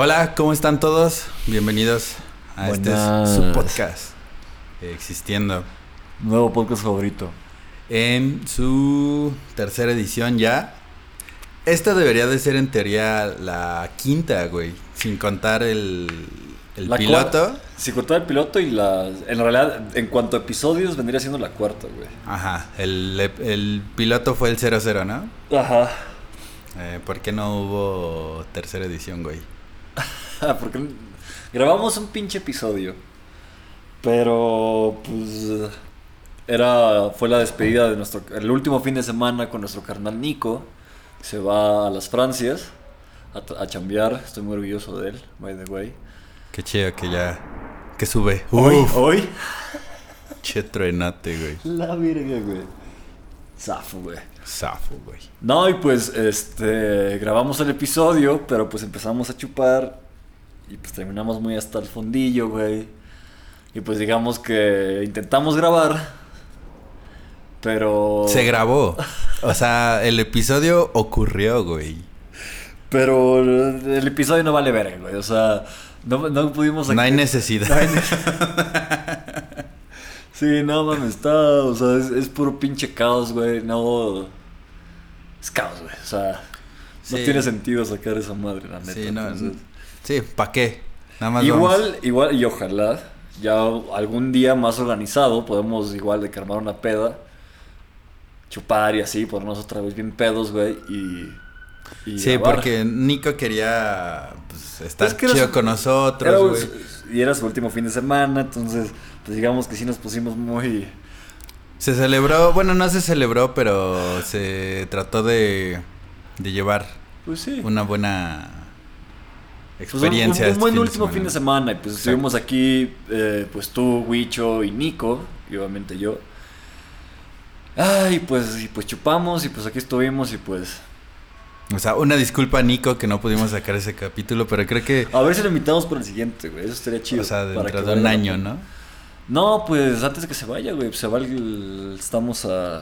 Hola, ¿cómo están todos? Bienvenidos a este su podcast eh, existiendo Nuevo podcast favorito. en su tercera edición ya. Esta debería de ser en teoría la quinta, güey, sin contar el, el La piloto. cua- Si cortaba el piloto y la. En realidad, en cuanto a episodios, vendría siendo la cuarta, güey. Ajá, el, el piloto fue el 00, ¿no? Ajá. Eh, ¿Por qué no hubo tercera edición, güey? Porque grabamos un pinche episodio. Pero, pues. Era. Fue la despedida de nuestro. El último fin de semana con nuestro carnal Nico. Se va a las Francias. A, a chambear. Estoy muy orgulloso de él, by the way. Qué chido que ya... Que sube. Hoy. Uf, Hoy. che truenote, güey. La virga, güey. Zafo, güey. Zafo, güey. No, y pues este grabamos el episodio, pero pues empezamos a chupar y pues terminamos muy hasta el fondillo, güey. Y pues digamos que intentamos grabar, pero Se grabó. O sea, el episodio ocurrió, güey. pero el episodio no vale verga, güey. O sea, no, no pudimos No hay necesidad. No hay ne- sí, no mames, está, o sea, es, es puro pinche caos, güey. No es caos, güey. O sea, no tiene sentido sacar esa madre, la neta. Sí, no, entonces- sí, ¿para qué? Nada más Igual, vamos- igual, y ojalá ya algún día más organizado podemos igual de que armar una peda, chupar y así, ponernos otra vez bien pedos, güey, y, y Sí, grabar. porque Nico quería pues, estar Es que era chido su- con nosotros, güey. y era su último fin de semana, entonces, pues digamos que sí nos pusimos muy... Se celebró, bueno, no se celebró, pero se trató de, de llevar Pues sí. una buena Pues, un- experiencia. un, un este buen fin de último semana. fin de semana. Y pues estuvimos aquí, eh, pues tú, Huicho y Nico, y obviamente yo. Ay, pues, y pues chupamos, y pues aquí estuvimos, y pues. O sea, una disculpa a Nico que no pudimos sacar ese capítulo, pero creo que, A ver si lo invitamos para el siguiente, güey. Eso estaría chido. o sea, dentro de un año. ¿no? No, pues antes de que se vaya, güey. pues, se va el. Estamos a,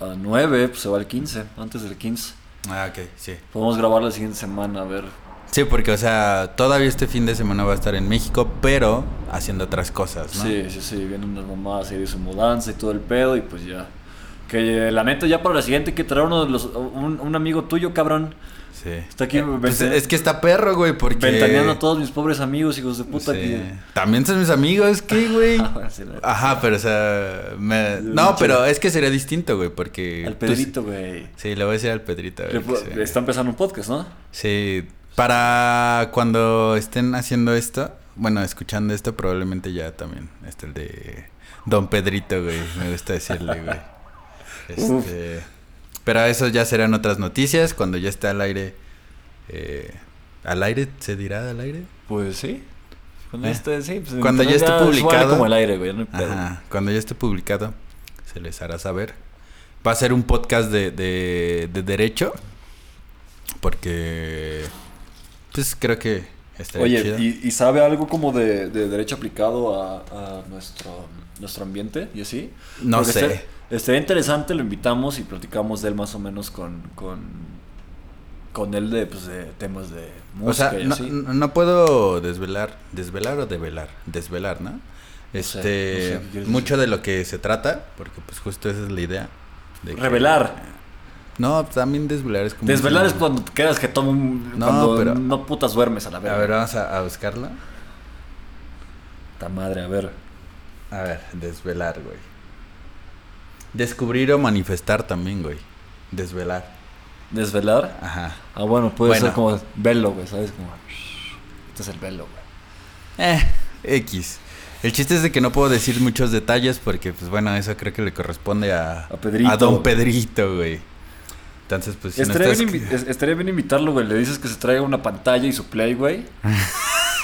a 9, pues se va el 15, antes del 15. Ah, ok, sí. Podemos grabar la siguiente semana, a ver. Sí, porque, o sea, todavía este fin de semana va a estar en México, pero haciendo otras cosas, ¿no? Sí, sí, sí. Vienen unas mamadas ahí de su mudanza y todo el pedo, y pues ya. Que eh, la neta, ya para la siguiente hay que traer uno de los, un, un amigo tuyo, cabrón. Sí. Está aquí, Eh, pues, es que está perro, güey, porque... Ventaneando a todos mis pobres amigos, hijos de puta. Sí. que- También son mis amigos, ¿qué, güey? Ah, Ajá, pero, o sea... me- No, pero es que sería distinto, güey, porque... Al tú- Pedrito, güey. Sí, le voy a decir al Pedrito. Está empezando un podcast, ¿no? Sí, para cuando estén haciendo esto, bueno, escuchando esto, probablemente ya también está el de Don Pedrito, güey. Me gusta decirle, güey. Este, pero eso ya serán otras noticias cuando ya esté al aire. eh, ¿Al aire? ¿Se dirá al aire? Pues sí. Cuando, Eh. esté, sí, pues, Cuando ya internet esté es igual publicado. como el aire, güey. No hay pedo. Ajá, cuando ya esté publicado, se les hará saber. Va a ser un podcast de, de, de derecho, porque, pues creo que estaría Oye, chido. ¿y, y sabe algo como de, de derecho aplicado a, a nuestro, nuestro ambiente y así? No Porque sé. estaría- Estaría interesante, lo invitamos y platicamos de él más o menos con, con, con él de, pues, de temas de O sea, música y no, así. no- puedo desvelar, desvelar o develar, desvelar, ¿no? Este, no sé, ¿qué quieres mucho de lo que se trata, porque pues justo esa es la idea. de que- Revelar. No, también desvelar es como... Desvelar es cuando te quedas que toma un... No, cuando pero- no putas duermes a la A verga. ver, vamos a, a buscarlo. Ta madre, a ver. A ver, desvelar, güey. Descubrir o manifestar también, güey. Desvelar. ¿Desvelar? Ajá. Ah, bueno, puede Bueno. ser como velo, güey, ¿sabes? Como... Este es el velo, güey. Eh, X. El chiste es de que no puedo decir muchos detalles porque, pues bueno, eso creo que le corresponde a, A Pedrito. Don Pedrito, güey. Entonces, pues si no estaría, estás- bien invi- estaría bien invitarlo, güey. Le dices que se traiga una pantalla y su play, güey.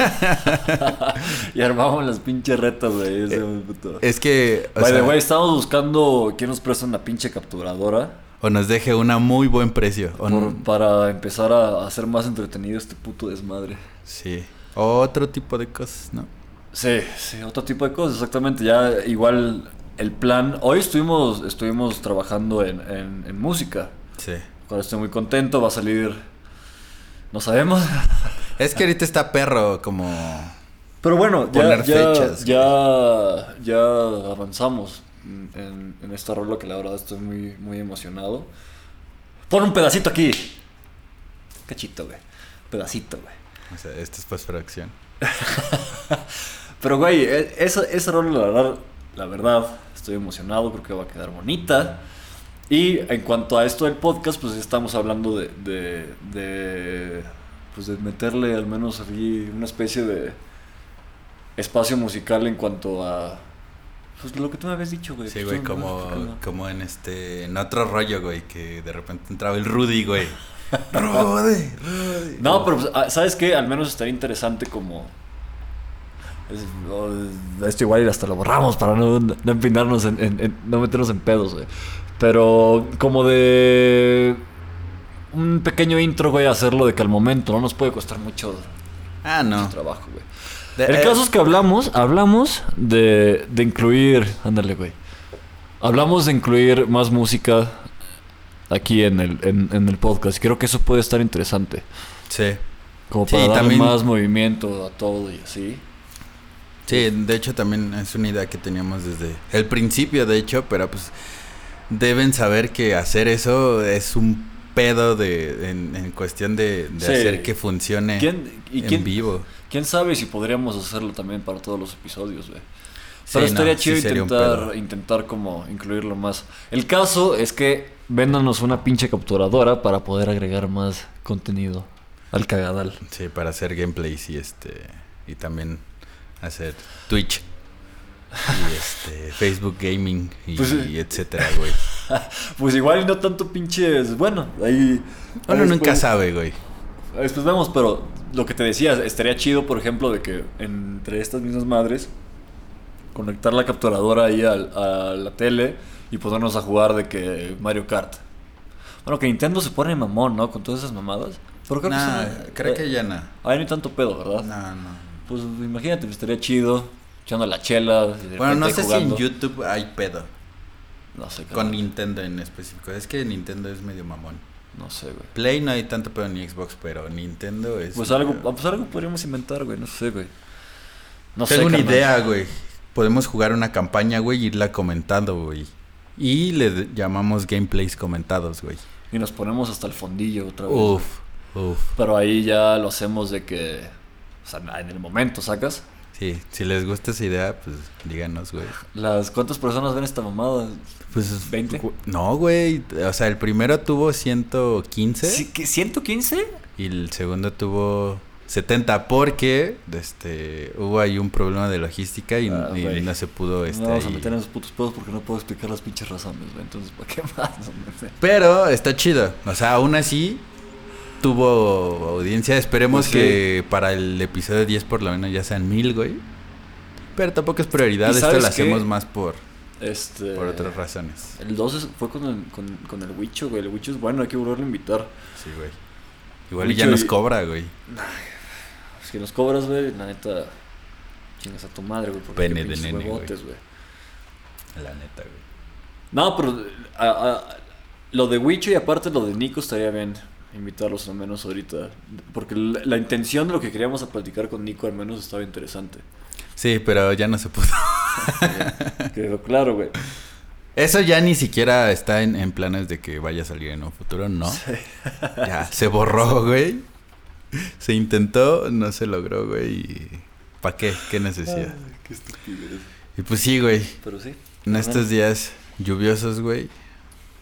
y armamos las pinches retas, güey. Ese, puto. Es que, By the sea, way, estábamos buscando quién nos presta una pinche capturadora o nos deje una muy buen precio. Por- no- para empezar a hacer más entretenido este puto desmadre. Sí. Otro tipo de cosas, ¿no? Sí, sí, otro tipo de cosas, exactamente. Ya igual el plan. Hoy estuvimos, estuvimos trabajando en, en, en música. Sí. Cuando estoy muy contento, va a salir. No sabemos. Es que ahorita está perro como... Pero bueno, ya, ya, fechas, ya, ya avanzamos en, en esta rola que la verdad estoy muy, muy emocionado. Pon un pedacito aquí. Cachito, güey. Pedacito, güey. O sea, esto es postproducción. Pero, güey, e- esa, esa rola, la verdad, la verdad, estoy emocionado, creo que va a quedar bonita. Y en cuanto a esto del podcast, pues estamos hablando de, de, de, pues de meterle al menos aquí una especie de espacio musical en cuanto a, pues lo que tú me habías dicho, güey. Sí, Pues, güey, como, como en este... En otro rollo, güey, que de repente entraba el Rudy, güey. Rudy, Rudy. No, pero pues, ah, ¿sabes qué? Al menos estaría interesante como... es- o- Esto igual y hasta lo borramos para no, no empinarnos en, en- en- no meternos en pedos, güey. Pero como de un pequeño intro, güey, hacerlo de que al momento no nos puede costar mucho, Ah, mucho no. trabajo, güey. De- El eh, caso es que hablamos, hablamos de, de incluir, ándale, güey. Hablamos de incluir más música aquí en el, en, en el podcast. Creo que eso puede estar interesante. Sí. Como Sí, para darle también- más movimiento a todo y así. Sí, de hecho también es una idea que teníamos desde el principio, de hecho, pero pues deben saber que hacer eso es un pedo de en, en cuestión de, de Sí. hacer que funcione ¿Quién, y en quién, vivo. quién sabe si podríamos hacerlo también para todos los episodios, güey? Sí, Pero estaría no, chido intentar, intentar como incluirlo más. El caso es que véndanos una pinche capturadora para poder agregar más contenido al cagadal. Sí, para hacer gameplays y este y también hacer Twitch y este Facebook Gaming y, Pues, eh. y etcétera, güey. Pues igual y no tanto pinches. Bueno, ahí. Uno ahí nunca sabe, güey. Después vemos, pero lo que te decía, estaría chido, por ejemplo, de que entre estas mismas madres, conectar la capturadora ahí a, la tele y ponernos a jugar de que Mario Kart. Bueno, que Nintendo se pone mamón, ¿no? Con todas esas mamadas. Pero creo Nah, que creo eh, que ya no. Ahí no hay tanto pedo, ¿verdad? No, no. Pues imagínate, pues, estaría chido, echando la chela. y de Bueno, no sé jugando. si en YouTube hay pedo No sé, con. Nintendo en específico. Es que Nintendo es medio mamón. No sé, güey. Play no hay tanto pedo ni Xbox, pero Nintendo es. Pues algo, pues algo podríamos inventar, güey. No sé, güey. No Tengo sé, una carnal. idea, güey. Podemos jugar una campaña, güey, y irla comentando, güey. Y le llamamos gameplays comentados, güey. Y nos ponemos hasta el fondillo otra vez. Uf, uf. Pero ahí ya lo hacemos de que. O sea, en el momento, ¿sacas? Sí, si les gusta esa idea, pues díganos, güey. Las ¿Cuántas personas ven esta mamada? Pues. ¿20? gu- No, güey. O sea, el primero tuvo 115 ¿Sí, que ¿115? y el segundo tuvo 70 porque este hubo ahí un problema de logística y, Ah, y no se pudo este no vamos a meter en esos putos pedos porque no puedo explicar las pinches razones, güey. Entonces, ¿para qué más? Pero está chido. O sea, aún así tuvo audiencia. Esperemos sí. que para el episodio 10 por lo menos ya sean mil, güey. Pero tampoco es prioridad. ¿Y Esto lo hacemos más por, Este. por otras razones. El 12 fue con el, con, con el Wicho, güey. El Wicho es bueno, hay que volverlo a invitar. Sí, güey. Igual y ya nos cobra, güey. Si nos cobras, güey, la neta. Chingas a tu madre, güey. porque Pene de nene, güey. La neta, güey. No, pero a- a- lo de Wicho y aparte lo de Nico estaría bien invitarlos al menos ahorita. Porque la, la intención de lo que queríamos a platicar con Nico al menos estaba interesante. Sí, pero ya no se pudo. Quedó claro, güey. Eso ya ni siquiera está en, en planes de que vaya a salir en un futuro, ¿no? Ya, se borró, güey. Se intentó, no se logró, güey. ¿Para qué? ¿Qué necesidad? Qué estupidez. Y pues sí, güey. Pero sí. En estos días lluviosos, güey,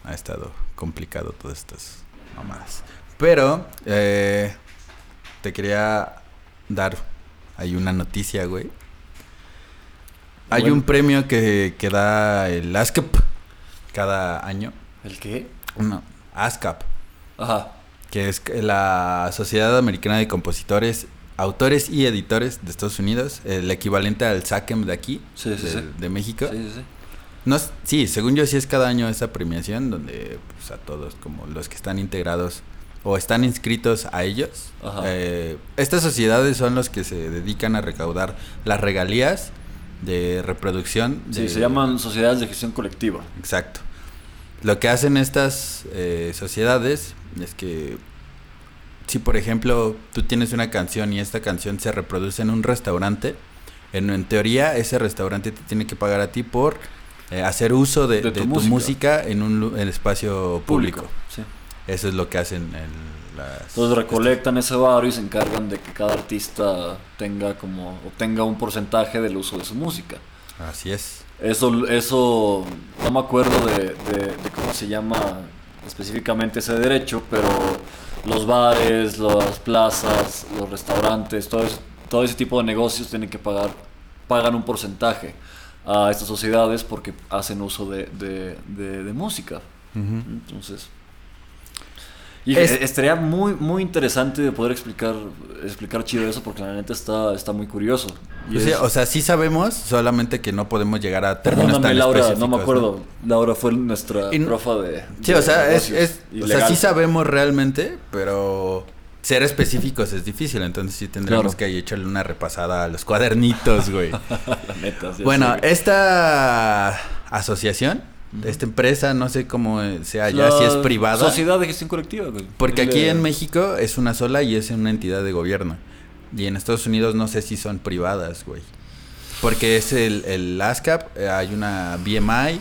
ha estado complicado todas estas mamadas. Pero, eh, te quería dar ahí una noticia, güey. Hay Bueno. un premio que, que da el ASCAP cada año. ¿El qué? No, ASCAP, Ajá. que es la Sociedad Americana de Compositores, Autores y Editores de Estados Unidos, el equivalente al SACEM de aquí, Sí, sí, de, sí. de México. Sí, sí, sí. No, sí, según yo sí es cada año esa premiación donde pues, a todos, como los que están integrados o están inscritos a ellos. Eh, estas sociedades son los que se dedican a recaudar las regalías de reproducción. Sí, de- se llaman sociedades de gestión colectiva. Exacto. Lo que hacen estas eh, sociedades es que si por ejemplo tú tienes una canción y esta canción se reproduce en un restaurante, en, en teoría ese restaurante te tiene que pagar a ti por eh, hacer uso de, De de tu tu, música. en un en espacio público. Sí. Eso es lo que hacen en las... Entonces recolectan ese barrio y se encargan de que cada artista tenga como obtenga un porcentaje del uso de su música. Así es. Eso, eso no me acuerdo de, de- de cómo se llama específicamente ese derecho, pero los bares, las plazas, los restaurantes, todo, eso- todo ese tipo de negocios tienen que pagar, pagan un porcentaje a estas sociedades porque hacen uso de, de- de- de música. Entonces... Y Es- e- estaría muy, muy interesante de poder explicar, explicar chido eso porque la neta está, está muy curioso. Y Pues es- o sea, sí sabemos, solamente que no podemos llegar a términos tan Laura, no me acuerdo. Laura fue nuestra Y no- profa de. Sí, de o sea, es, es- o sea, sí sabemos realmente, pero ser específicos es difícil, entonces sí tendremos Claro. que echarle una repasada a los cuadernitos, güey. La neta, sí, bueno, sí. esta asociación, esta empresa, no sé cómo sea ya, si es privada. Sociedad de gestión colectiva, güey. Porque aquí en México es una sola y es una entidad de gobierno. Y en Estados Unidos no sé si son privadas, güey. Porque es el, el ASCAP, eh, hay una BMI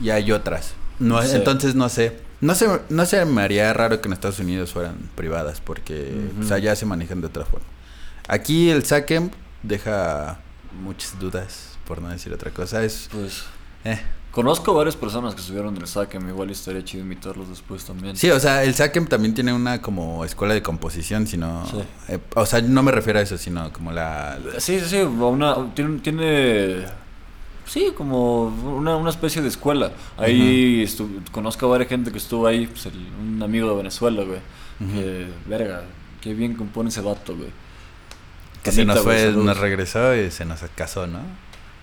y hay otras. No, Sí. Entonces no sé. No se, no se me haría raro que en Estados Unidos fueran privadas porque Ujú. pues, allá se manejan de otra forma. Aquí el SACEM deja muchas dudas, por no decir otra cosa. Es... Pues. eh. Conozco varias personas que estuvieron en el SACEM. Igual estaría chido invitarlos después también. Sí, o sea, el SACEM también tiene una como escuela de composición, sino... Sí. eh, o sea, no me refiero a eso, sino como la... Sí, sí, sí. Una, tiene, tiene. Sí, como una, una especie de escuela. Ahí estu- conozco a varias gente que estuvo ahí. Pues el- un amigo de Venezuela, güey. Que, verga, qué bien compone ese vato, güey. Que se nos fue, nos regresó y se nos casó, ¿no?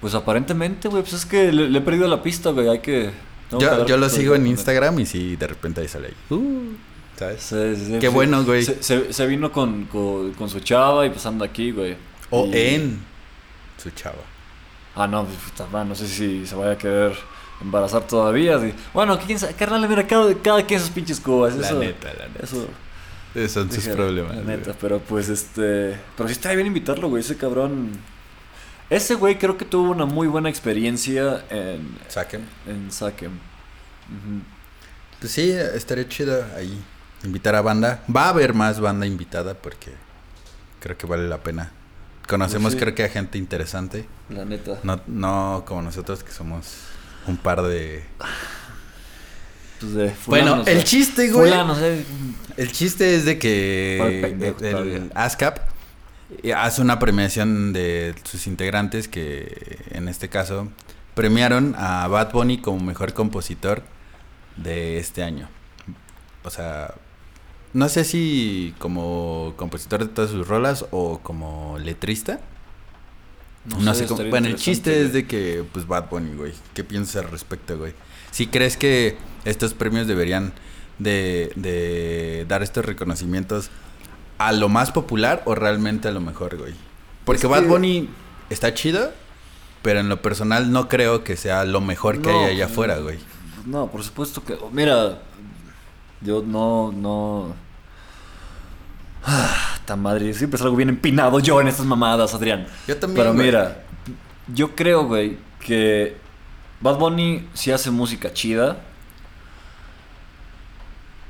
Pues aparentemente, güey, pues es que le, le he perdido la pista, güey, hay que... Yo, yo lo sigo en Instagram y sí, de repente ahí sale ahí. Uh, ¿Sabes? sí, sí, Qué bueno, güey. Se, se- se vino con, con, con su chava y pues anda aquí, güey. O Y- en su chava. Ah, no, pues, no sé si se vaya a querer embarazar todavía. Bueno, quién sabe, carnal, mira, cada, cada quien sus pinches cubas. La eso, neta, la neta. Eso, Esos son sus dije, problemas. La güey. neta, pero pues este... Pero sí estaría bien invitarlo, güey, ese cabrón... Ese güey creo que tuvo una muy buena experiencia en, Saquen. en Sakem. Pues sí, estaría chido ahí invitar a banda. Va a haber más banda invitada porque creo que vale la pena. Conocemos Pues sí. creo que a gente interesante. La neta. No, no como nosotros que somos un par de... Pues de Bueno, el eh. chiste, güey. Fulanos, eh. El chiste es de que ¿Cuál pendejo el, todavía? ASCAP hace una premiación de sus integrantes que en este caso premiaron a Bad Bunny como mejor compositor de este año. O sea, no sé si como compositor de todas sus rolas o como letrista. No, sé, cómo. Bueno, el chiste es de que, pues, Bad Bunny, güey. ¿Qué piensas al respecto, güey? Si crees que estos premios deberían de, de dar estos reconocimientos a lo más popular o realmente a lo mejor, güey. Porque Es Bad que- Bunny está chido, pero en lo personal no creo que sea lo mejor que No, hay allá pues, afuera, güey. No, por supuesto que. Mira, yo no, no. Ah, tan madre, siempre salgo bien empinado yo en estas mamadas, Adrián. Yo también, Pero güey. mira, yo creo, güey, que Bad Bunny sí hace música chida.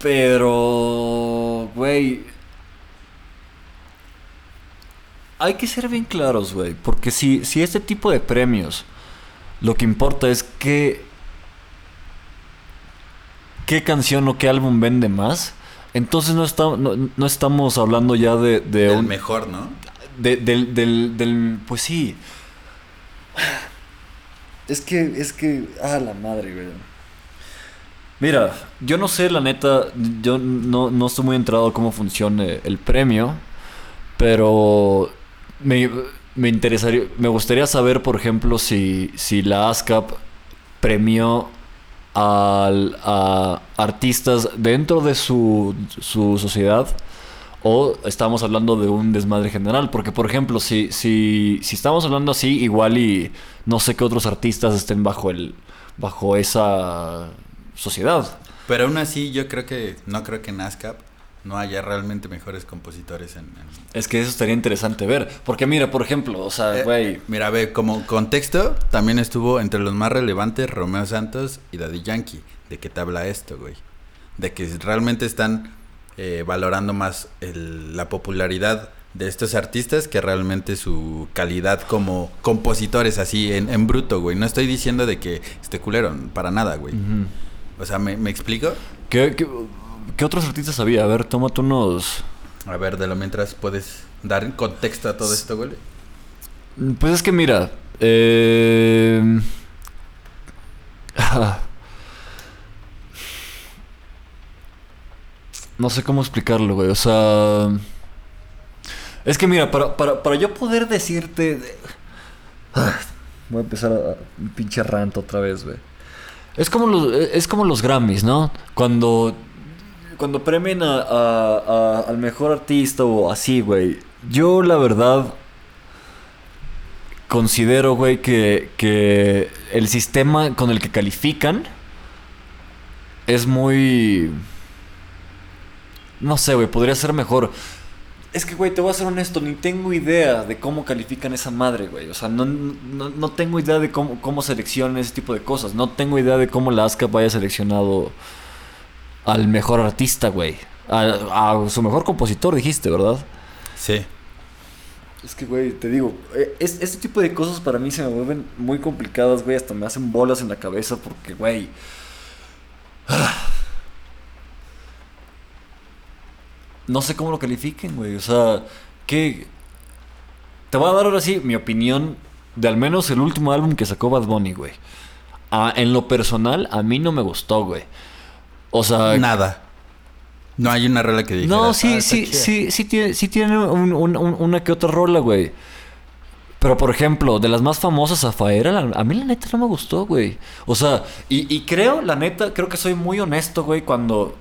Pero, güey. Hay que ser bien claros, güey. Porque si, si este tipo de premios lo que importa es que. ¿Qué canción o qué álbum vende más? Entonces no, está, no, no estamos hablando ya de, de El un, mejor, ¿no? de- del, del, del- Pues sí. Es que, es que. Ah, la madre, güey. Mira, yo no sé, la neta. Yo no, no estoy muy enterado de cómo funciona el premio. Pero. Me, me interesaría. Me gustaría saber, por ejemplo, si, si la ASCAP premió al- a artistas dentro de su, su sociedad o estamos hablando de un desmadre general. Porque, por ejemplo, si, si, si estamos hablando así, igual y no sé qué otros artistas estén bajo el bajo esa sociedad. Pero aún así, yo creo que, no creo que NASCAP no haya realmente mejores compositores en... en- Es que eso estaría interesante ver. Porque mira, por ejemplo, o sea, Eh, güey. Mira, ve, como contexto, también estuvo entre los más relevantes Romeo Santos y Daddy Yankee. ¿De qué te habla esto, güey? De que realmente están eh, valorando más el- la popularidad de estos artistas que realmente su calidad como compositores, así en, en bruto, güey. No estoy diciendo de que esté culero, para nada, güey. O sea, ¿me, me explico? ¿Qué, qué, qué otros artistas había? A ver, tómate unos. A ver, de lo mientras puedes dar contexto a todo esto, güey. Pues es que mira. Eh... No sé cómo explicarlo, güey. O sea. Es que mira, para, para, para yo poder decirte. Voy a empezar a, un pinche rant otra vez, güey. Es como los, es como los Grammys, ¿no? Cuando. Cuando premian a, a- a- al mejor artista o así, güey. Yo, la verdad. Considero, güey, que, que el sistema con el que califican es muy. No sé, güey, podría ser mejor. Es que, güey, te voy a ser honesto, ni tengo idea de cómo califican esa madre, güey. O sea, no, no, no tengo idea de cómo, cómo seleccionan ese tipo de cosas. No tengo idea de cómo la ASCAP haya seleccionado al mejor artista, güey. A, a su mejor compositor, dijiste, ¿verdad? Sí. Es que, güey, te digo, eh, es, este tipo de cosas para mí se me vuelven muy complicadas, güey. Hasta me hacen bolas en la cabeza porque, güey. No sé cómo lo califiquen, güey. O sea, que. Te voy a dar ahora sí mi opinión de al menos el último álbum que sacó Bad Bunny, güey. Ah, en lo personal, a mí no me gustó, güey. O sea, Nada. No hay una rola que diga. no, sí, sí, sí, sí tiene, sí tiene un- un- un- una que otra rola, güey. Pero, por ejemplo, de las más famosas, Zafaera, la- a mí la neta no me gustó, güey. O sea, y, y creo, la neta, creo que soy muy honesto, güey, cuando...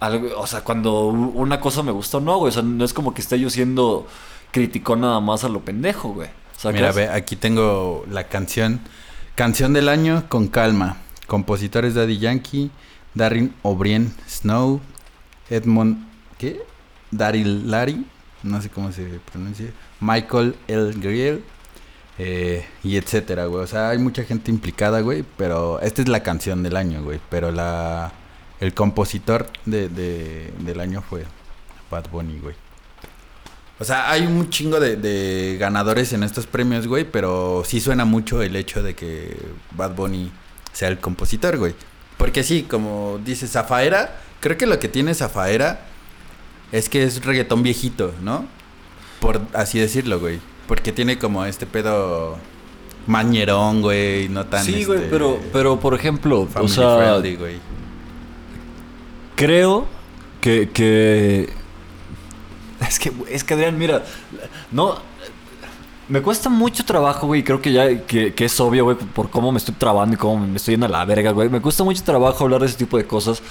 algo- o sea, cuando una cosa me gusta o no, güey. O sea, no es como que esté yo siendo crítico nada más a lo pendejo, güey. ¿Sacas? Mira, ve, aquí tengo la canción. Canción del año con calma. Compositores Daddy Yankee, Darren O'Brien Snow, Edmond, ¿qué? Daryl Larry, no sé cómo se pronuncia, Michael L. Grill, eh, y etcétera, güey. O sea, hay mucha gente implicada, güey, pero esta es la canción del año, güey. Pero la el compositor de, de- del año fue Bad Bunny, güey. O sea, hay un chingo de, de ganadores en estos premios, güey, pero sí suena mucho el hecho de que Bad Bunny sea el compositor, güey. Porque sí, como dice Zafaera, creo que lo que tiene Zafaera es que es reggaetón viejito, ¿no? Por así decirlo, güey. Porque tiene como este pedo mañerón, güey, no tan Sí, güey, este, pero, pero, por ejemplo, o sea... friendly, güey. Creo que, que... Es que, es que Adrián, mira, no... Me cuesta mucho trabajo, güey, creo que ya que, que es obvio, güey, por cómo me estoy trabando y cómo me estoy yendo a la verga, güey. Me cuesta mucho trabajo hablar de ese tipo de cosas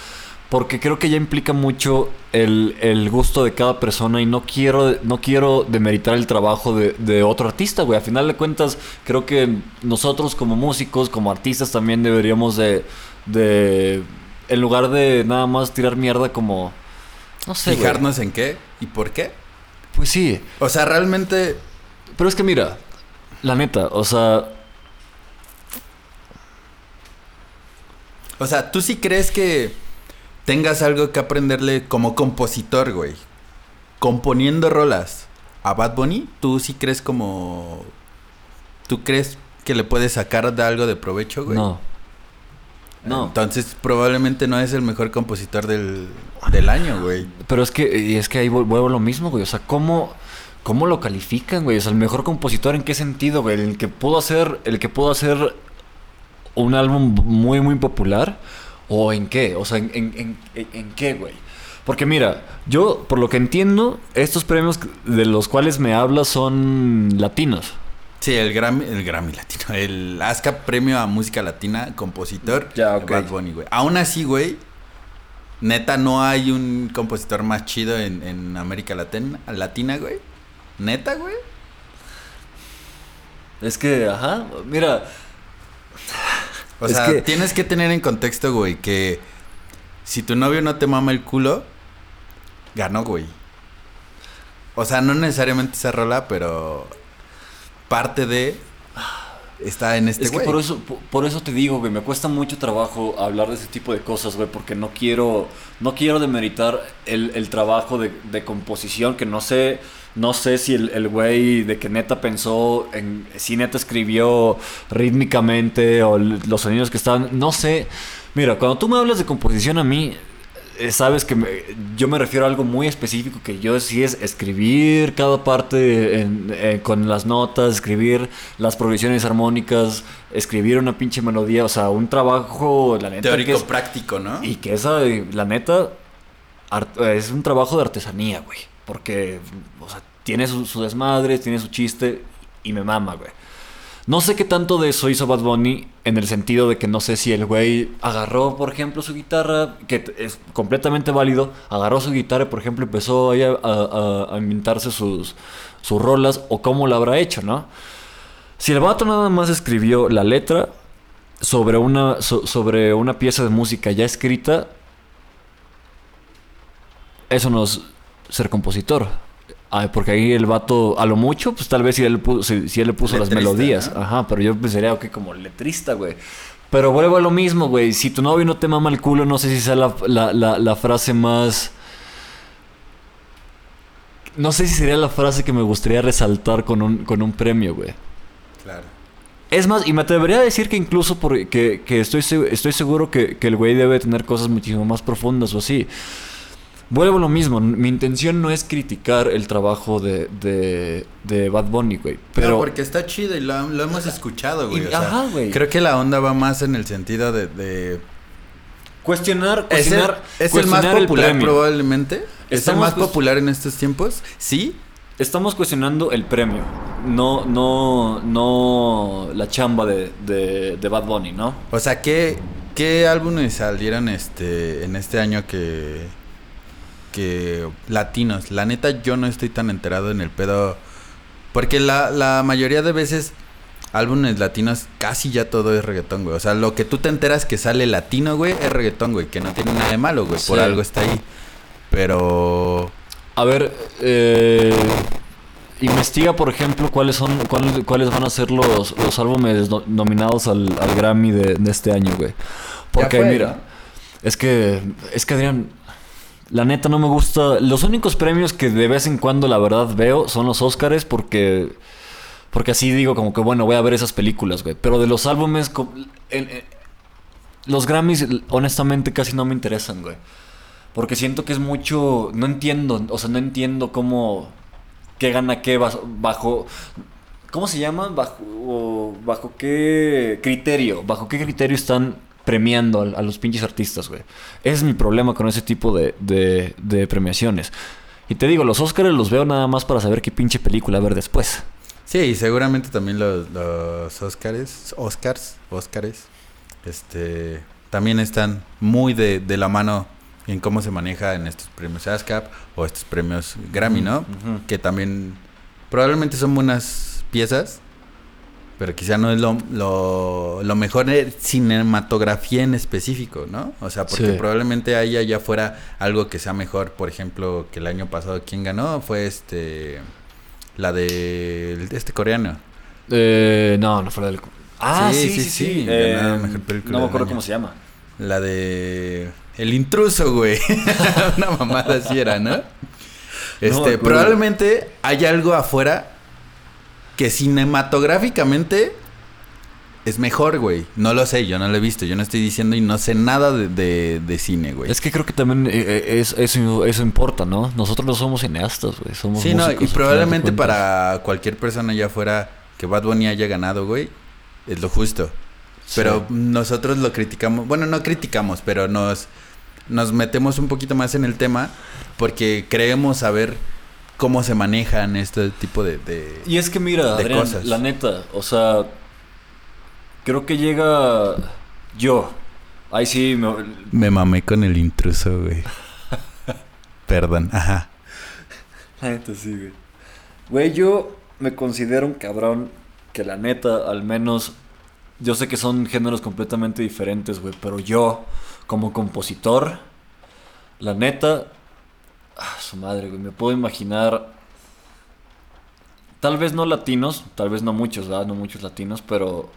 porque creo que ya implica mucho el, el gusto de cada persona y no quiero, no quiero demeritar el trabajo de, de otro artista, güey. A final de cuentas, creo que nosotros como músicos, como artistas también deberíamos de... de en lugar de nada más tirar mierda como... No sé, güey. Fijarnos en qué y por qué. Pues sí. O sea, realmente Pero es que mira, la neta, o sea, O sea, ¿tú sí crees que tengas algo que aprenderle como compositor, güey? Componiendo rolas a Bad Bunny, ¿tú sí crees como... ¿Tú crees que le puedes sacar de algo de provecho, güey? no. No. Entonces probablemente no es el mejor compositor del, del año, güey. Pero es que, y es que ahí vu- vuelvo a lo mismo, güey. O sea, ¿cómo, ¿cómo lo califican, güey? O sea, el mejor compositor en qué sentido, güey? El que pudo hacer, el que pudo hacer un álbum muy, muy popular. ¿O en qué? O sea, ¿en, en, en- en- qué, güey? Porque mira, yo, por lo que entiendo, estos premios de los cuales me hablas son latinos. Sí, el Grammy, el Grammy Latino, el ASCAP Premio a Música Latina, compositor Ya, de ok. Bad Bunny, güey. Aún así, güey, neta no hay un compositor más chido en, en América Latina, Latina, güey. Neta, güey. Es que, ajá, mira, O Es sea, que- tienes que tener en contexto, güey, que si tu novio no te mama el culo, ganó, güey. O sea, no necesariamente esa rola, pero parte de está en este Es que güey. por eso, por, por eso te digo, güey, me cuesta mucho trabajo hablar de ese tipo de cosas, güey, porque no quiero, no quiero demeritar el, el trabajo de, de composición, que no sé, no sé si el, el güey de que neta pensó en, si neta escribió rítmicamente o los sonidos que estaban, no sé. Mira, cuando tú me hablas de composición a mí, eh, sabes que me- yo me refiero a algo muy específico que yo sí es escribir cada parte en- eh, con las notas, escribir las progresiones armónicas, escribir una pinche melodía, o sea, un trabajo, la neta, que Teórico es- práctico, ¿no? y que esa, la neta, art- es un trabajo de artesanía, güey, porque, o sea, tiene su, desmadre, tiene su chiste y me mama, güey. No sé qué tanto de eso hizo Bad Bunny en el sentido de que no sé si el güey agarró, por ejemplo, su guitarra, que es completamente válido, agarró su guitarra por ejemplo, empezó ahí a, a- a inventarse sus, sus rolas o cómo lo habrá hecho, ¿no? Si el vato nada más escribió la letra sobre una, so- sobre una pieza de música ya escrita, eso no es ser compositor. Ah, porque ahí el vato, a lo mucho, pues tal vez si él, si, si él le puso las melodías. ¿no? Ajá, pero yo pensaría, ok, como letrista, güey. Pero vuelvo a lo mismo, güey. Si tu novio no te mama el culo, no sé si sea la, la, la, la frase más... No sé si sería la frase que me gustaría resaltar con un, con un premio, güey. Claro. Es más, y me atrevería a decir que incluso porque que estoy, estoy seguro que, que el güey debe tener cosas muchísimo más profundas o así. Vuelvo a lo mismo, mi intención no es criticar el trabajo de, de, de Bad Bunny, güey. Pero porque está chido y lo, lo hemos escuchado, güey. Y- o sea, ajá, güey. Creo que la onda va más en el sentido de... de- cuestionar, ¿Es el, cuestionar, es el más cuestionar el popular probablemente? ¿Es el más popular en estos tiempos? Sí. Estamos cuestionando el premio, no, no, no la chamba de, de, de Bad Bunny, ¿no? O sea, ¿qué, qué álbumes salieron este en este año que que latinos? La neta yo no estoy tan enterado en el pedo porque la, la mayoría de veces álbumes latinos casi ya todo es reggaetón, güey. O sea, lo que tú te enteras que sale latino, güey, es reggaetón, güey, que no tiene nada de malo, güey, por algo está ahí. Pero A ver, eh, investiga, por ejemplo, cuáles son cuáles, cuáles van a ser los, los álbumes no- nominados al, al Grammy de, de este año, güey. Porque mira, es que es que Adrián, la neta no me gusta. Los únicos premios que de vez en cuando la verdad veo son los Óscares porque porque así digo como que bueno voy a ver esas películas, güey. Pero de los álbumes los Grammys honestamente casi no me interesan, güey. Porque siento que es mucho. No entiendo. O sea, no entiendo cómo. ¿Qué gana qué bajo. ¿Cómo se llama? Bajo, o bajo qué criterio. Bajo qué criterio están premiando a, a los pinches artistas, güey. Ese es mi problema con ese tipo de, de, de premiaciones. Y te digo, los Oscars los veo nada más para saber qué pinche película ver después. Sí, y seguramente también los, los Oscars, Oscars, Oscars, este, también están muy de, de la mano en cómo se maneja en estos premios ASCAP o estos premios Grammy, ¿no? Que también probablemente son buenas piezas, pero quizá no es lo, lo, lo mejor de cinematografía en específico, ¿no? O sea, porque Sí. probablemente haya allá fuera algo que sea mejor, por ejemplo, que el año pasado, ¿quién ganó? Fue este... La de este coreano. Eh, no, no fue la del. Ah, Sí, sí, sí, sí, sí. sí, Eh, ganó mejor película no me acuerdo año. cómo se llama. La de El intruso, güey. Una mamada así era, ¿no? Este, acuerdo. probablemente hay algo afuera que cinematográficamente es mejor, güey. No lo sé, yo no lo he visto, yo no estoy diciendo y no sé nada de, de, de cine, güey. Es que creo que también eh, eh, es, eso, eso importa, ¿no? Nosotros no somos cineastas, güey. Somos Sí, no, y probablemente para cualquier persona allá afuera que Bad Bunny haya ganado, güey, es lo justo. Pero Sí. nosotros lo criticamos, bueno, no criticamos, pero nos, nos metemos un poquito más en el tema porque creemos saber cómo se manejan este tipo de... de- Y es que mira, Adrián, cosas. la neta, o sea, creo que llega yo. Ahí sí, me, Me mamé con el intruso, güey. Perdón, ajá. La neta sí, güey. Güey, yo me considero un cabrón que la neta, al menos, yo sé que son géneros completamente diferentes, güey, pero yo, como compositor, la neta, ah, su madre, güey. Me puedo imaginar. Tal vez no latinos, tal vez no muchos, ¿verdad? No muchos latinos, pero.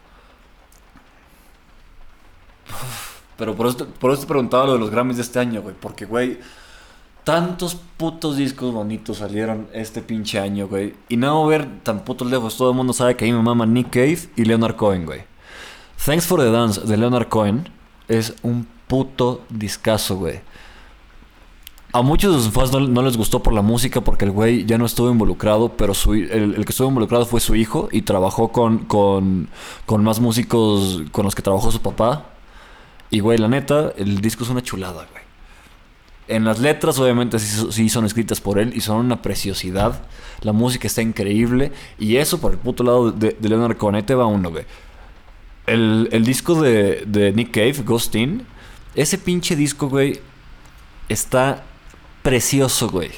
Pero por eso, por eso te preguntaba lo de los Grammys de este año, güey. Porque, güey, tantos putos discos bonitos salieron este pinche año, güey. Y no ver tan putos lejos. Todo el mundo sabe que a mí me mama Nick Cave y Leonard Cohen, güey. Thanks for the Dance de Leonard Cohen es un puto discazo, güey. A muchos de sus fans no, les gustó por la música porque el güey ya no estuvo involucrado, pero su, el, que estuvo involucrado fue su hijo y trabajó con, con, con más músicos con los que trabajó su papá. Y, güey, la neta, el disco es una chulada, güey. En las letras, obviamente, sí, son escritas por él y son una preciosidad. La música está increíble. Y eso, por el puto lado de, de Leonard Cohen, te va uno, güey. El, el disco de, de Nick Cave, Ghost In, ese pinche disco, güey, está precioso, güey.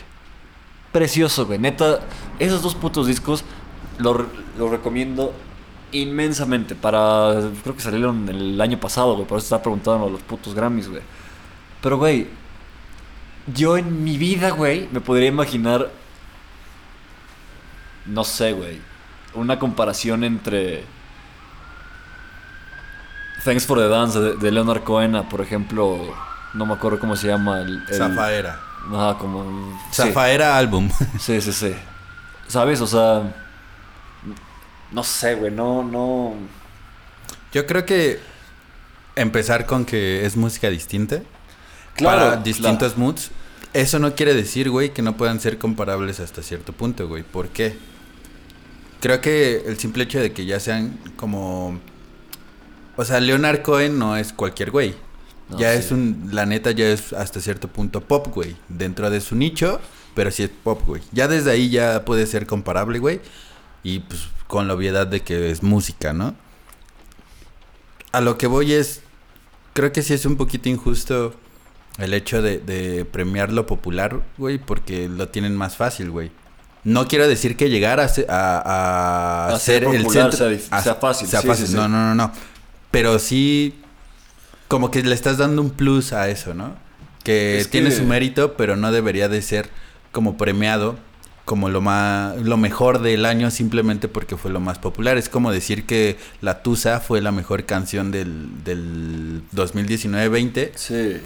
Precioso, güey. Neta, esos dos putos discos los lo recomiendo inmensamente. Para. Creo que salieron el año pasado, güey. Por eso estaba preguntando a los putos Grammys, güey. Pero, güey. Yo en mi vida, güey, me podría imaginar. No sé, güey. Una comparación entre. Thanks for the Dance de, Leonard Cohen por ejemplo. No me acuerdo cómo se llama. El, el- Zafaera. Ajá, como. sí. Zafaera álbum. Sí, sí, sí. ¿Sabes? O sea. No sé, güey. No, no. Yo creo que empezar con que es música distinta. Claro, para distintos moods. Eso no quiere decir, güey, que no puedan ser comparables hasta cierto punto, güey. ¿Por qué? Creo que el simple hecho de que ya sean como... O sea, Leonard Cohen no es cualquier güey. No, ya sí. es un... La neta ya es hasta cierto punto pop, güey. Dentro de su nicho, pero sí es pop, güey. Ya desde ahí ya puede ser comparable, güey. Y pues con la obviedad de que es música, ¿no? A lo que voy es... Creo que sí es un poquito injusto el hecho de, de premiar lo popular, güey, porque lo tienen más fácil, güey. No quiero decir que llegar a, se- a, a A ser ser el centro... sea fácil, Sea sí, fácil, sí, sí. no, no, no, no. Pero sí, como que le estás dando un plus a eso, ¿no? Que Es tiene que- su mérito, pero no debería de ser como premiado como lo más lo mejor del año simplemente porque fue lo más popular. Es como decir que La Tusa fue la mejor canción del, del 2019-20 Sí.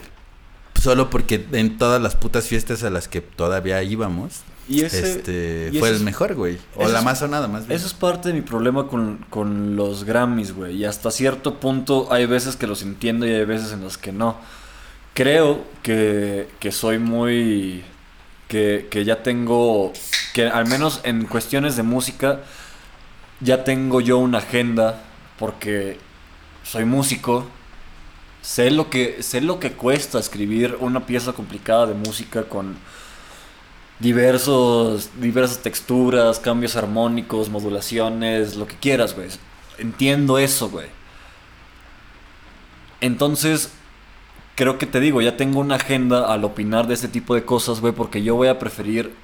solo porque en todas las putas fiestas a las que todavía íbamos, Y ese. este y fue el es- mejor, güey. O la más sonada, más bien. Eso es parte de mi problema con, con los Grammys, güey. Y hasta cierto punto hay veces que los entiendo y hay veces en las que no. Creo que, que soy muy... Que, que ya tengo... Que al menos en cuestiones de música ya tengo yo una agenda porque soy músico. Sé lo que, sé lo que cuesta escribir una pieza complicada de música con diversos, diversas texturas, cambios armónicos, modulaciones, lo que quieras, güey. Entiendo eso, güey. Entonces, creo que te digo, ya tengo una agenda al opinar de este tipo de cosas, güey, porque yo voy a preferir,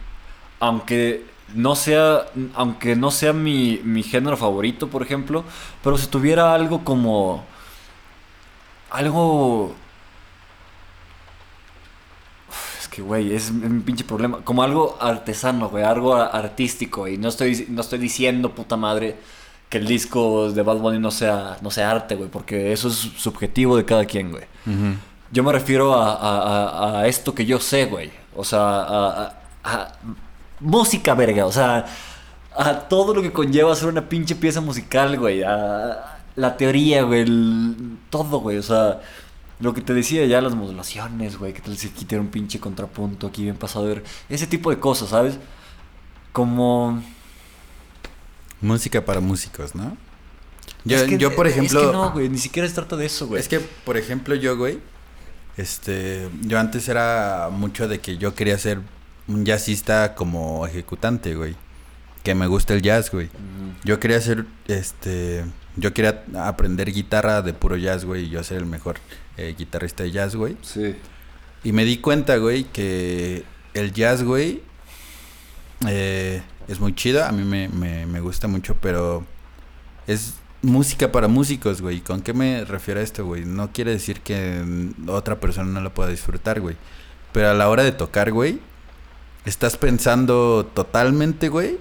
aunque no sea, aunque no sea mi, mi género favorito, por ejemplo, pero si tuviera algo como, algo es que, güey, es un pinche problema. Como algo artesano, güey, algo artístico. Y no estoy, no estoy diciendo, puta madre, que el disco de Bad Bunny no sea, no sea arte, güey, porque eso es subjetivo de cada quien, güey. Yo me refiero a, a- a- a esto que yo sé, güey. O sea, a, música, verga. O sea, a todo lo que conlleva hacer una pinche pieza musical, güey. A la teoría, güey. el- todo, güey. O sea, lo que te decía ya, las modulaciones, güey. Que tal si tiene un pinche contrapunto aquí bien pasado de ver. Ese tipo de cosas, ¿sabes? Como... Música para músicos, ¿no? Yo, Es que- yo por ejemplo, Es que no, güey. Ni siquiera se trata de eso, güey. es que por ejemplo yo, güey, este, yo antes era mucho de que yo quería ser un jazzista como ejecutante, güey. Que me gusta el jazz, güey. Yo quería ser, este, yo quería aprender guitarra de puro jazz, güey, y yo ser el mejor eh, guitarrista de jazz, güey. Sí. Y me di cuenta, güey, que el jazz, güey, eh, es muy chido. A mí me, me, me gusta mucho, pero es música para músicos, güey. ¿Con qué me refiero a esto, güey? No quiere decir que otra persona no lo pueda disfrutar, güey. Pero a la hora de tocar, güey, estás pensando totalmente, güey,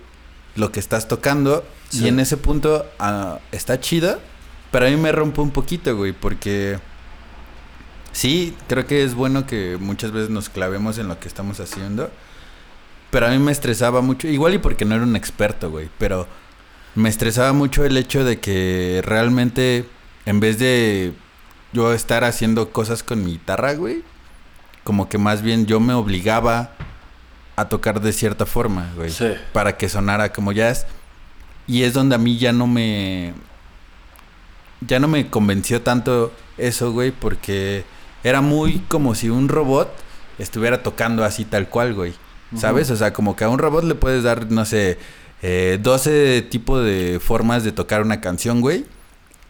lo que estás tocando. Sí. Y en ese punto ah, está chida, pero a mí me rompe un poquito, güey, porque sí, creo que es bueno que muchas veces nos clavemos en lo que estamos haciendo. Pero a mí me estresaba mucho, igual y porque no era un experto, güey, pero me estresaba mucho el hecho de que realmente en vez de yo estar haciendo cosas con mi guitarra, güey, como que más bien yo me obligaba a tocar de cierta forma, güey, Sí. para que sonara como jazz. Y es donde a mí ya no me ya no me convenció tanto eso, güey, porque era muy como si un robot estuviera tocando así tal cual, güey. ¿Sabes? O sea, como que a un robot le puedes dar, no sé, eh, 12 tipos de formas de tocar una canción, güey.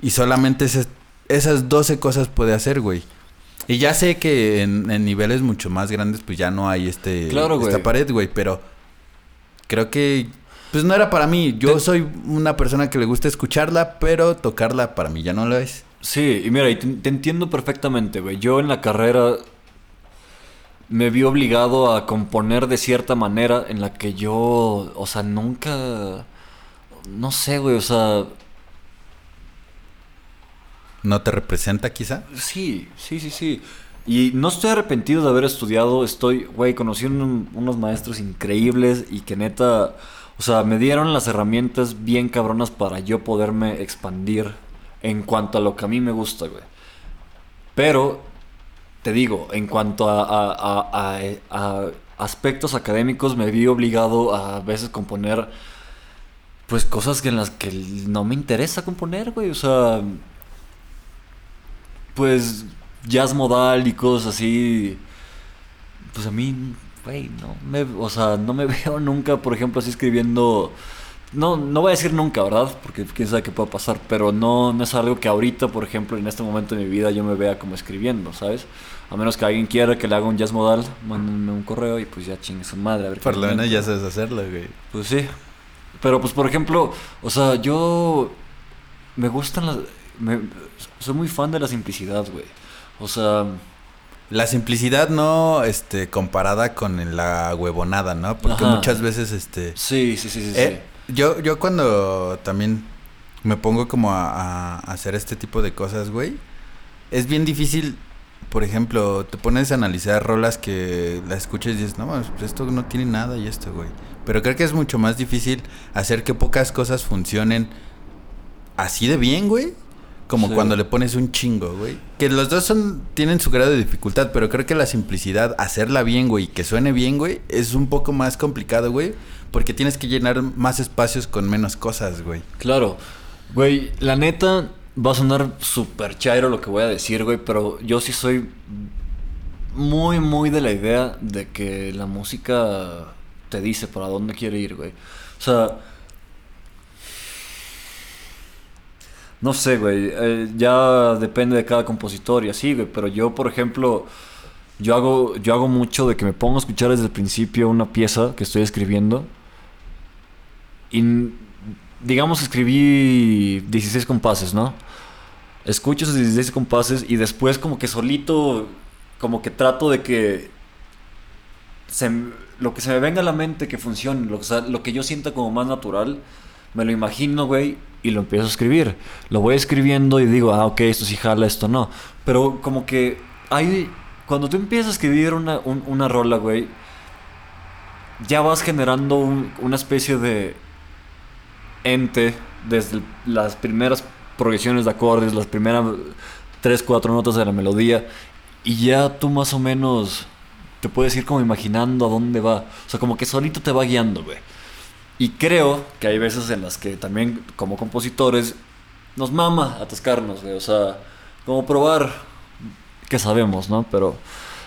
Y solamente esas, esas 12 cosas puede hacer, güey. Y ya sé que en, en niveles mucho más grandes, pues ya no hay este Claro, güey. esta pared, güey. Pero creo que, pues no era para mí. Yo Te- soy una persona que le gusta escucharla, pero tocarla para mí ya no lo es. Sí, y mira, y te, te entiendo perfectamente, güey. Yo en la carrera me vi obligado a componer de cierta manera en la que yo, o sea, nunca, no sé, güey, o sea, ¿No te representa quizá? sí, sí, sí, sí. Y no estoy arrepentido de haber estudiado, estoy, güey, conocí un- unos maestros increíbles y que neta, o sea, me dieron las herramientas bien cabronas para yo poderme expandir en cuanto a lo que a mí me gusta, güey. Pero, te digo, en cuanto a, a- a- a- aspectos académicos, me vi obligado a, a veces componer, pues, cosas que en las que no me interesa componer, güey. O sea, pues, jazz modal y cosas así. Pues a mí, güey, no me, o sea, no me veo nunca, por ejemplo, así escribiendo. No, no voy a decir nunca, ¿verdad? Porque quién sabe qué pueda pasar. Pero no, no es algo que ahorita, por ejemplo, en este momento de mi vida yo me vea como escribiendo, ¿sabes? A menos que alguien quiera que le haga un jazz modal, mándenme un correo y pues ya chingue su madre. A ver qué Por lo me menos ya sabes hacerlo, güey. Pues sí. Pero pues por ejemplo, o sea, yo me gustan las me- soy muy fan de la simplicidad, güey. O sea, La simplicidad no, este, comparada con la huevonada, ¿no? Porque Ajá. muchas veces, este... sí, sí, sí, sí, eh, yo, yo cuando también me pongo como a, a hacer este tipo de cosas, güey, es bien difícil, por ejemplo, te pones a analizar rolas que la escuchas y dices, no, pues esto no tiene nada y esto, güey. Pero creo que es mucho más difícil hacer que pocas cosas funcionen así de bien, güey. Como Sí. cuando le pones un chingo, güey. Que los dos son tienen su grado de dificultad, pero creo que la simplicidad, hacerla bien, güey, que suene bien, güey, es un poco más complicado, güey. Porque tienes que llenar más espacios con menos cosas, güey. Claro. Güey, la neta va a sonar súper chairo lo que voy a decir, güey, pero yo sí soy muy, muy de la idea de que la música te dice para dónde quiere ir, güey. O sea, no sé, güey, eh, ya depende de cada compositor y así, güey, pero yo, por ejemplo, yo hago, yo hago mucho de que me pongo a escuchar desde el principio una pieza que estoy escribiendo y digamos escribí 16 compases, ¿no? Escucho esos 16 compases y después como que solito, como que trato de que se lo que se me venga a la mente que funcione, lo, que sea, lo que yo sienta como más natural, me lo imagino, güey, y lo empiezo a escribir. Lo voy escribiendo y digo, ah, ok, esto sí jala, esto no. Pero como que hay, cuando tú empiezas a escribir una, un- una rola, güey, ya vas generando un- una especie de ente desde las primeras progresiones de acordes, las primeras tres, cuatro notas de la melodía, y ya tú más o menos te puedes ir como imaginando a dónde va. O sea, como que solito te va guiando, güey. Y creo que hay veces en las que también como compositores nos mama atascarnos, güey. O sea, como probar que sabemos, ¿no? Pero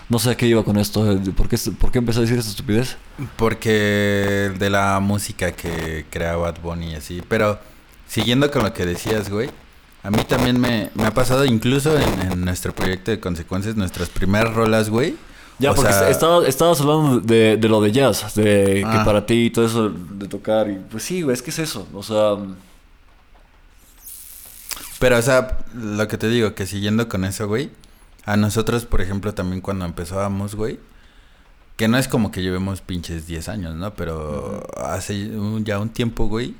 no sé a qué iba con esto. eh, ¿Por qué, por qué empecé a decir esta estupidez? Porque de la música que crea Bad Bunny y así. Pero siguiendo con lo que decías, güey. A mí también me, me ha pasado, incluso en, en nuestro proyecto de consecuencias, nuestras primeras rolas, güey. Ya, O porque sea, estaba- estabas hablando de, de lo de jazz, de Ah. que para ti y todo eso de tocar. Y pues sí, güey, es que es eso. O sea, Pero, o sea, lo que te digo, que siguiendo con eso, güey. A nosotros, por ejemplo, también cuando empezábamos, güey. Que no es como que llevemos pinches 10 años, ¿no? Pero hace un- ya un tiempo, güey.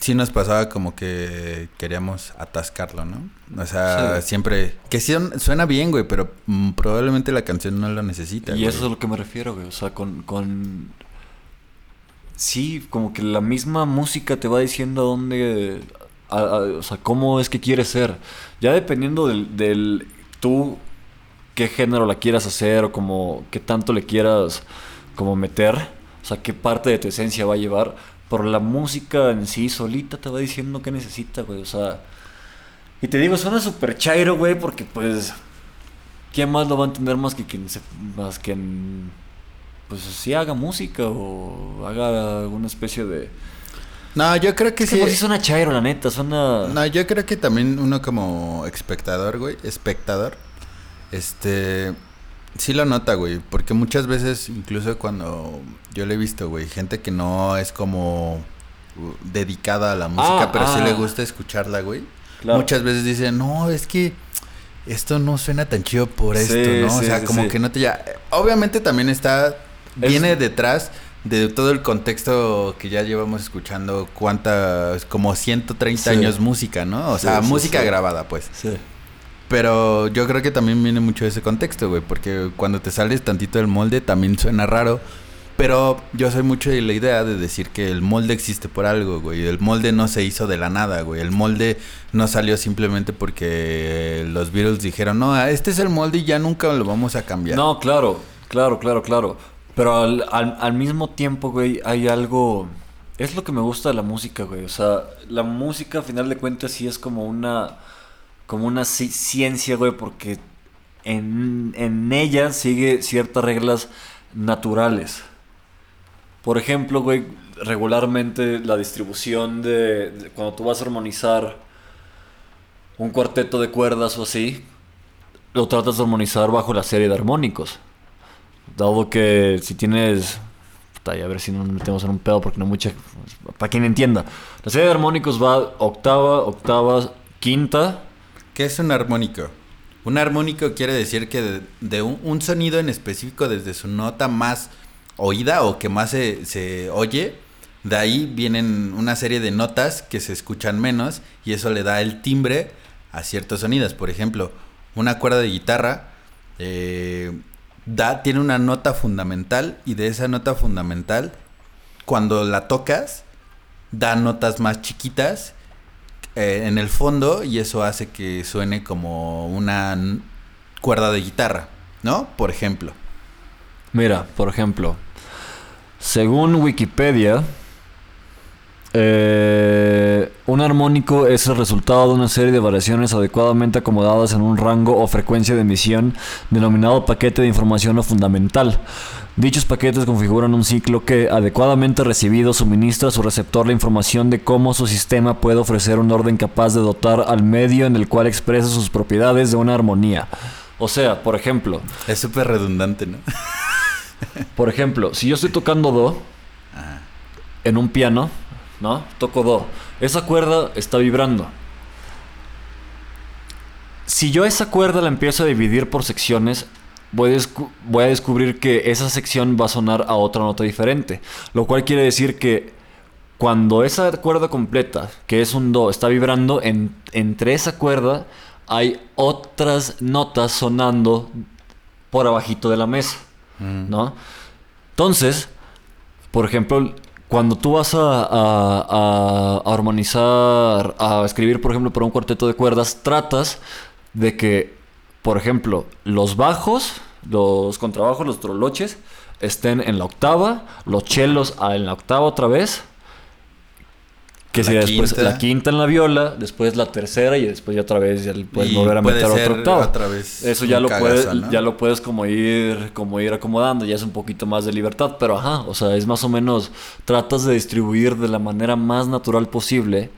Sí nos pasaba como que queríamos atascarlo, ¿no? O sea, Sí. siempre... Que sí suena bien, güey, pero mm, probablemente la canción no lo necesita. Y güey. eso es a lo que me refiero, güey. O sea, con, con... Sí, como que la misma música te va diciendo a dónde... a- a- o sea, cómo es que quieres ser. Ya dependiendo del, del... Tú, qué género la quieras hacer o como... Qué tanto le quieras como meter. O sea, qué parte de tu esencia va a llevar. Pero la música en sí solita te va diciendo qué necesita, güey. O sea... Y te digo, suena súper chairo, güey, porque pues... ¿Quién más lo va a entender más que quien se, más que en, pues sí haga música o haga alguna especie de No, yo creo que es que sí. pues sí suena chairo la neta suena No, yo creo que también uno como espectador, güey, espectador, este, sí lo nota, güey, porque muchas veces, incluso cuando yo le he visto, güey, gente que no es como uh, dedicada a la música, Ah, pero sí ah. le gusta escucharla, güey. Claro. Muchas veces dicen, no, es que esto no suena tan chido por Sí, esto, ¿no? o sí, sea, sí, como sí. que no te ya. Obviamente también está, Es- viene detrás de todo el contexto que ya llevamos escuchando cuántas, como 130 Sí. años música, ¿no? O Sí, sea, sí, música sí. grabada, pues. sí Pero yo creo que también viene mucho de ese contexto, güey, porque cuando te sales tantito del molde también suena raro. Pero yo soy mucho de la idea de decir que el molde existe por algo, güey. El molde no se hizo de la nada, güey. El molde no salió simplemente porque los Beatles dijeron, no, este es el molde y ya nunca lo vamos a cambiar. no claro claro claro claro pero al, al, al mismo tiempo güey hay algo es lo que me gusta de la música güey o sea la música a final de cuentas sí es como una como una ci- ciencia güey porque en, en ella sigue ciertas reglas naturales Por ejemplo, güey, regularmente la distribución de, cuando tú vas a armonizar un cuarteto de cuerdas o así, lo tratas de armonizar bajo la serie de armónicos. Dado que si tienes... a ver si no nos metemos en un pedo porque no mucha... Para quien entienda. La serie de armónicos va octava, octava, quinta. ¿Qué es un armónico? Un armónico quiere decir que de, un, sonido en específico desde su nota más oída o que más se, se oye, de ahí vienen una serie de notas que se escuchan menos y eso le da el timbre a ciertos sonidos. Por ejemplo, una cuerda de guitarra eh, da, tiene una nota fundamental y de esa nota fundamental, cuando la tocas, da notas más chiquitas eh, en el fondo y eso hace que suene como una cuerda de guitarra, ¿no? Por ejemplo. Mira, por ejemplo, según Wikipedia, eh, un armónico es el resultado de una serie de variaciones adecuadamente acomodadas en un rango o frecuencia de emisión denominado paquete de información o fundamental. Dichos paquetes configuran un ciclo que, adecuadamente recibido, suministra a su receptor la información de cómo su sistema puede ofrecer un orden capaz de dotar al medio en el cual expresa sus propiedades de una armonía. O sea, por ejemplo, Es súper redundante, ¿no? por ejemplo, si yo estoy tocando Do en un piano, ¿no? Toco Do. Esa cuerda está vibrando. Si yo esa cuerda la empiezo a dividir por secciones, voy a, descubrir que esa sección va a sonar a otra nota diferente. Lo cual quiere decir que cuando esa cuerda completa, que es un Do, está vibrando, en- entre esa cuerda hay otras notas sonando por abajito de la mesa. Mm. ¿no? Entonces, por ejemplo, cuando tú vas a, a- a- a armonizar, a escribir, por ejemplo, para un cuarteto de cuerdas, tratas de que, por ejemplo, los bajos, los contrabajos, los troloches, estén en la octava, los chelos en la octava otra vez. Que La sería después quinta. la quinta en la viola, después la tercera y después ya otra vez ya puedes Y volver a meter ser otra octava. otra vez Eso ya lo puedes, ya lo puedes como ir, como ir acomodando, ya es un poquito más de libertad, pero ajá, o sea, es más o menos, tratas de distribuir de la manera más natural posible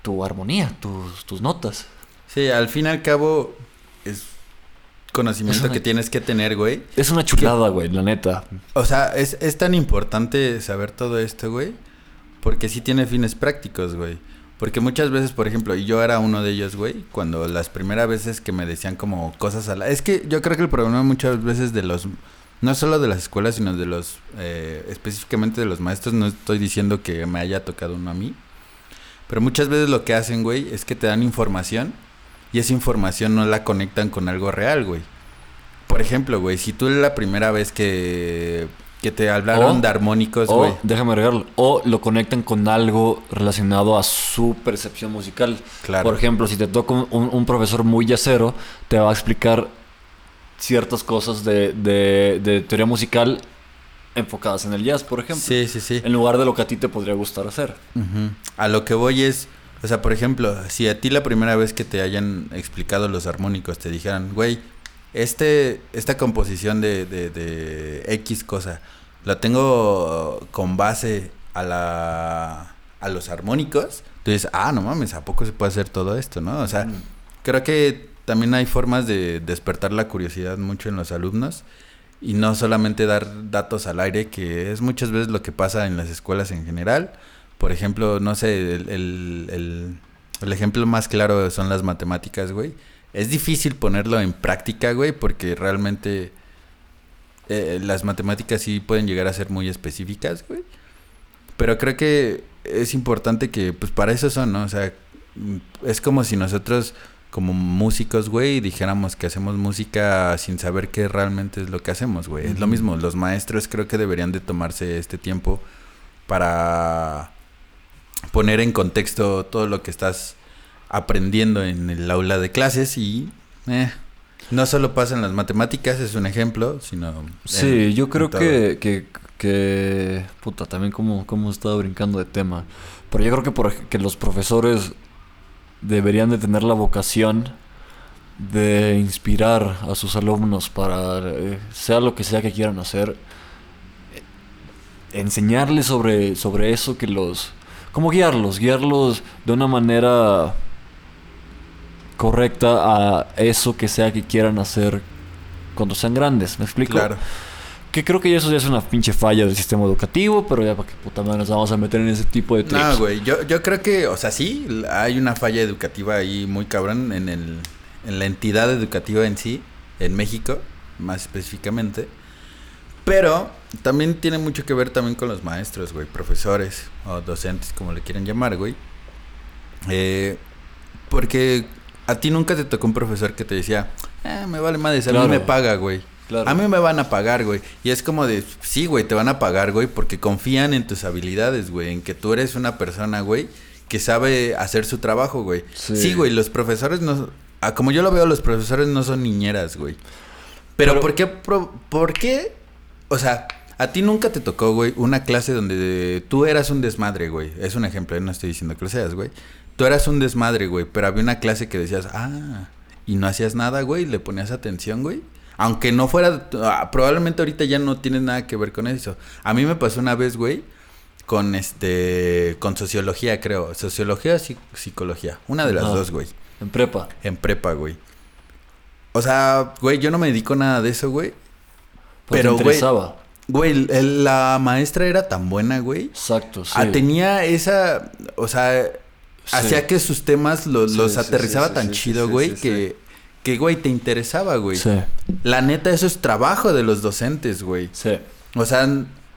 tu armonía, tus, tus notas. Sí, al fin y al cabo conocimiento una- que tienes que tener, güey. Es una chulada, güey, la neta. O sea, es, es tan importante saber todo esto, güey. Porque sí tiene fines prácticos, güey. Porque muchas veces, por ejemplo, y yo era uno de ellos, güey, cuando las primeras veces que me decían como cosas a la... Es que yo creo que el problema muchas veces de los no solo de las escuelas, sino de los, eh, específicamente de los maestros, no estoy diciendo que me haya tocado uno a mí, pero muchas veces lo que hacen, güey, es que te dan información y esa información no la conectan con algo real, güey. Por ejemplo, güey, si tú la primera vez que, que te hablaron O- de armónicos, O, güey. déjame agregarlo, o lo conectan con algo relacionado a su percepción musical. Claro. Por ejemplo, si te toca un, profesor muy yacero, te va a explicar ciertas cosas de, de- de teoría musical enfocadas en el jazz, por ejemplo. Sí, sí, sí. En lugar de lo que a ti te podría gustar hacer. Ujú. A lo que voy es, o sea, por ejemplo, si a ti la primera vez que te hayan explicado los armónicos te dijeran, güey, este, esta composición de, de, de X cosa, la tengo con base a la a los armónicos, entonces, ah, no mames, ¿a poco se puede hacer todo esto, no? O sea, Mm. creo que también hay formas de despertar la curiosidad mucho en los alumnos y no solamente dar datos al aire, que es muchas veces lo que pasa en las escuelas en general. Por ejemplo, no sé, el, el, el- el ejemplo más claro son las matemáticas, güey. Es difícil ponerlo en práctica, güey, porque realmente eh, las matemáticas sí pueden llegar a ser muy específicas, güey. Pero creo que es importante que, pues para eso son, ¿no? O sea, mm, es como si nosotros, como músicos, güey, dijéramos que hacemos música sin saber qué realmente es lo que hacemos, güey. Es lo mismo, los maestros creo que deberían de tomarse este tiempo para poner en contexto todo lo que estás aprendiendo en el aula de clases y eh, no solo pasa en las matemáticas, es un ejemplo, sino... en- Sí, yo creo que, que, que- Puta, también como, como estaba brincando de tema. Pero yo creo que, por, que los profesores deberían de tener la vocación de inspirar a sus alumnos para, eh, sea lo que sea que quieran hacer, eh, enseñarles sobre, sobre eso que los... Como guiarlos, guiarlos de una manera correcta a eso que sea que quieran hacer cuando sean grandes. ¿Me explico? Claro. Que creo que eso ya es una pinche falla del sistema educativo, pero ya para qué puta madre nos vamos a meter en ese tipo de trips. No, güey, yo, yo creo que, o sea, sí, hay una falla educativa ahí muy cabrón en, el, en la entidad educativa en sí, en México, más específicamente. Pero también tiene mucho que ver también con los maestros, güey, profesores o docentes, como le quieran llamar, güey. Eh, porque a ti nunca te tocó un profesor que te decía, eh, me vale madres, a Claro. mí me paga, güey. Claro. A mí me van a pagar, güey. Y es como de, sí, güey, te van a pagar, güey, porque confían en tus habilidades, güey, en que tú eres una persona, güey, que sabe hacer su trabajo, güey. Sí. Sí, güey, los profesores no... como yo lo veo, los profesores no son niñeras, güey. Pero, Pero- ¿por qué? pro- ¿Por qué? O sea, a ti nunca te tocó, güey, una clase donde tú eras un desmadre, güey. Es un ejemplo, eh, no estoy diciendo que lo seas, güey. Tú eras un desmadre, güey, pero había una clase que decías, ah, y no hacías nada, güey, le ponías atención, güey. Aunque no fuera, ah, probablemente ahorita ya no tienes nada que ver con eso. A mí me pasó una vez, güey, con este, con sociología, creo. Sociología o psi- psicología. Una de las dos, güey. En prepa. En prepa, güey. O sea, güey, yo no me dedico a nada de eso, güey. Pero, Pero, te güey, interesaba. Güey, el- la maestra era tan buena, güey. Exacto, sí. Ah, tenía esa, o sea, Sí. hacía que sus temas lo- Sí, los sí, aterrizaba sí, tan sí, sí, chido, sí, güey, sí, sí. que, que, güey, te interesaba, güey. Sí, La neta, eso es trabajo de los docentes, güey. sí. O sea,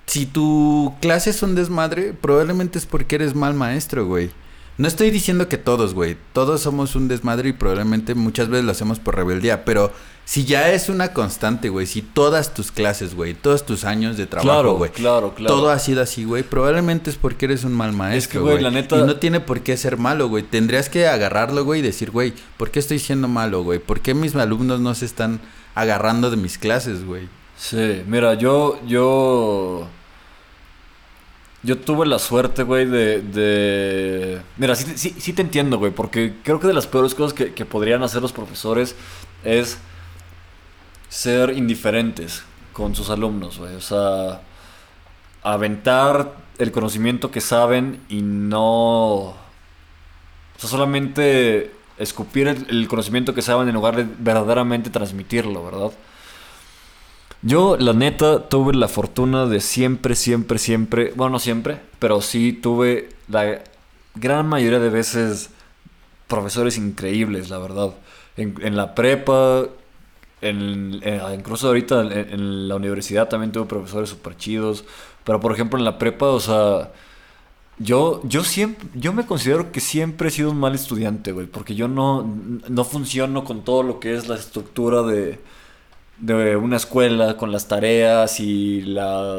si tu clase es un desmadre, probablemente es porque eres mal maestro, güey. No estoy diciendo que todos, güey. Todos somos un desmadre y probablemente muchas veces lo hacemos por rebeldía. Pero si ya es una constante, güey. Si todas tus clases, güey. Todos tus años de trabajo, Claro, güey. claro, claro. Todo ha sido así, güey. Probablemente es porque eres un mal maestro, güey, güey. la neta- Y no tiene por qué ser malo, güey. Tendrías que agarrarlo, güey, y decir, güey, ¿por qué estoy siendo malo, güey? ¿Por qué mis alumnos no se están agarrando de mis clases, güey? Sí, mira, yo, yo, yo tuve la suerte, güey, de, de... Mira, sí, sí, sí te entiendo, güey, porque creo que de las peores cosas que, que podrían hacer los profesores es ser indiferentes con sus alumnos, güey. O sea, aventar el conocimiento que saben y no... O sea, solamente escupir el, conocimiento que saben en lugar de verdaderamente transmitirlo, ¿verdad? Yo, la neta, tuve la fortuna de siempre, siempre, siempre, bueno, no siempre, pero sí tuve la gran mayoría de veces profesores increíbles, la verdad. En, en la prepa, en, en- incluso ahorita en, en la universidad también tuve profesores súper chidos. Pero por ejemplo en la prepa, o sea, yo, yo siempre, yo me considero que siempre he sido un mal estudiante, güey. Porque yo no, no funciono con todo lo que es la estructura de, de una escuela, con las tareas y la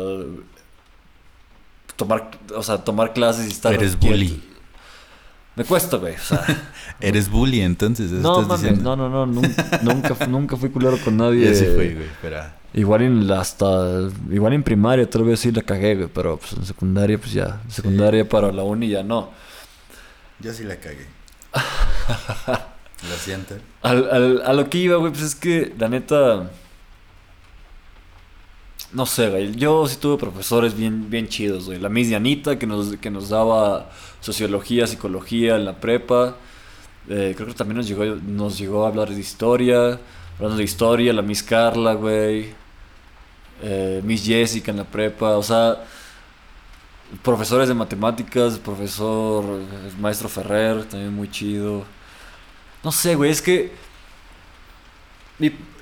tomar, o sea, tomar clases y estar Eres bully. Me cuesta, güey. O sea, Eres bully, entonces. eso no, estás mames, no, no, no, nunca, nunca, nunca fui culero con nadie. Ya sí fui, güey, pero... Igual en la- hasta igual en primaria tal vez sí la cagué, güey, pero pues en secundaria pues ya, en secundaria para la uni ya no. Yo sí la cagué. Lo siento. Al, al- a lo que iba, güey, pues es que la neta no sé, güey. Yo sí tuve profesores bien, bien chidos, güey. La Miss Dianita, que nos, que nos daba sociología, psicología en la prepa. Eh, creo que también nos llegó, nos llegó a hablar de historia. Hablando de historia, la Miss Carla, güey. Eh, Miss Jessica en la prepa. O sea, profesores de matemáticas, profesor, maestro Ferrer, también muy chido. No sé, güey, es que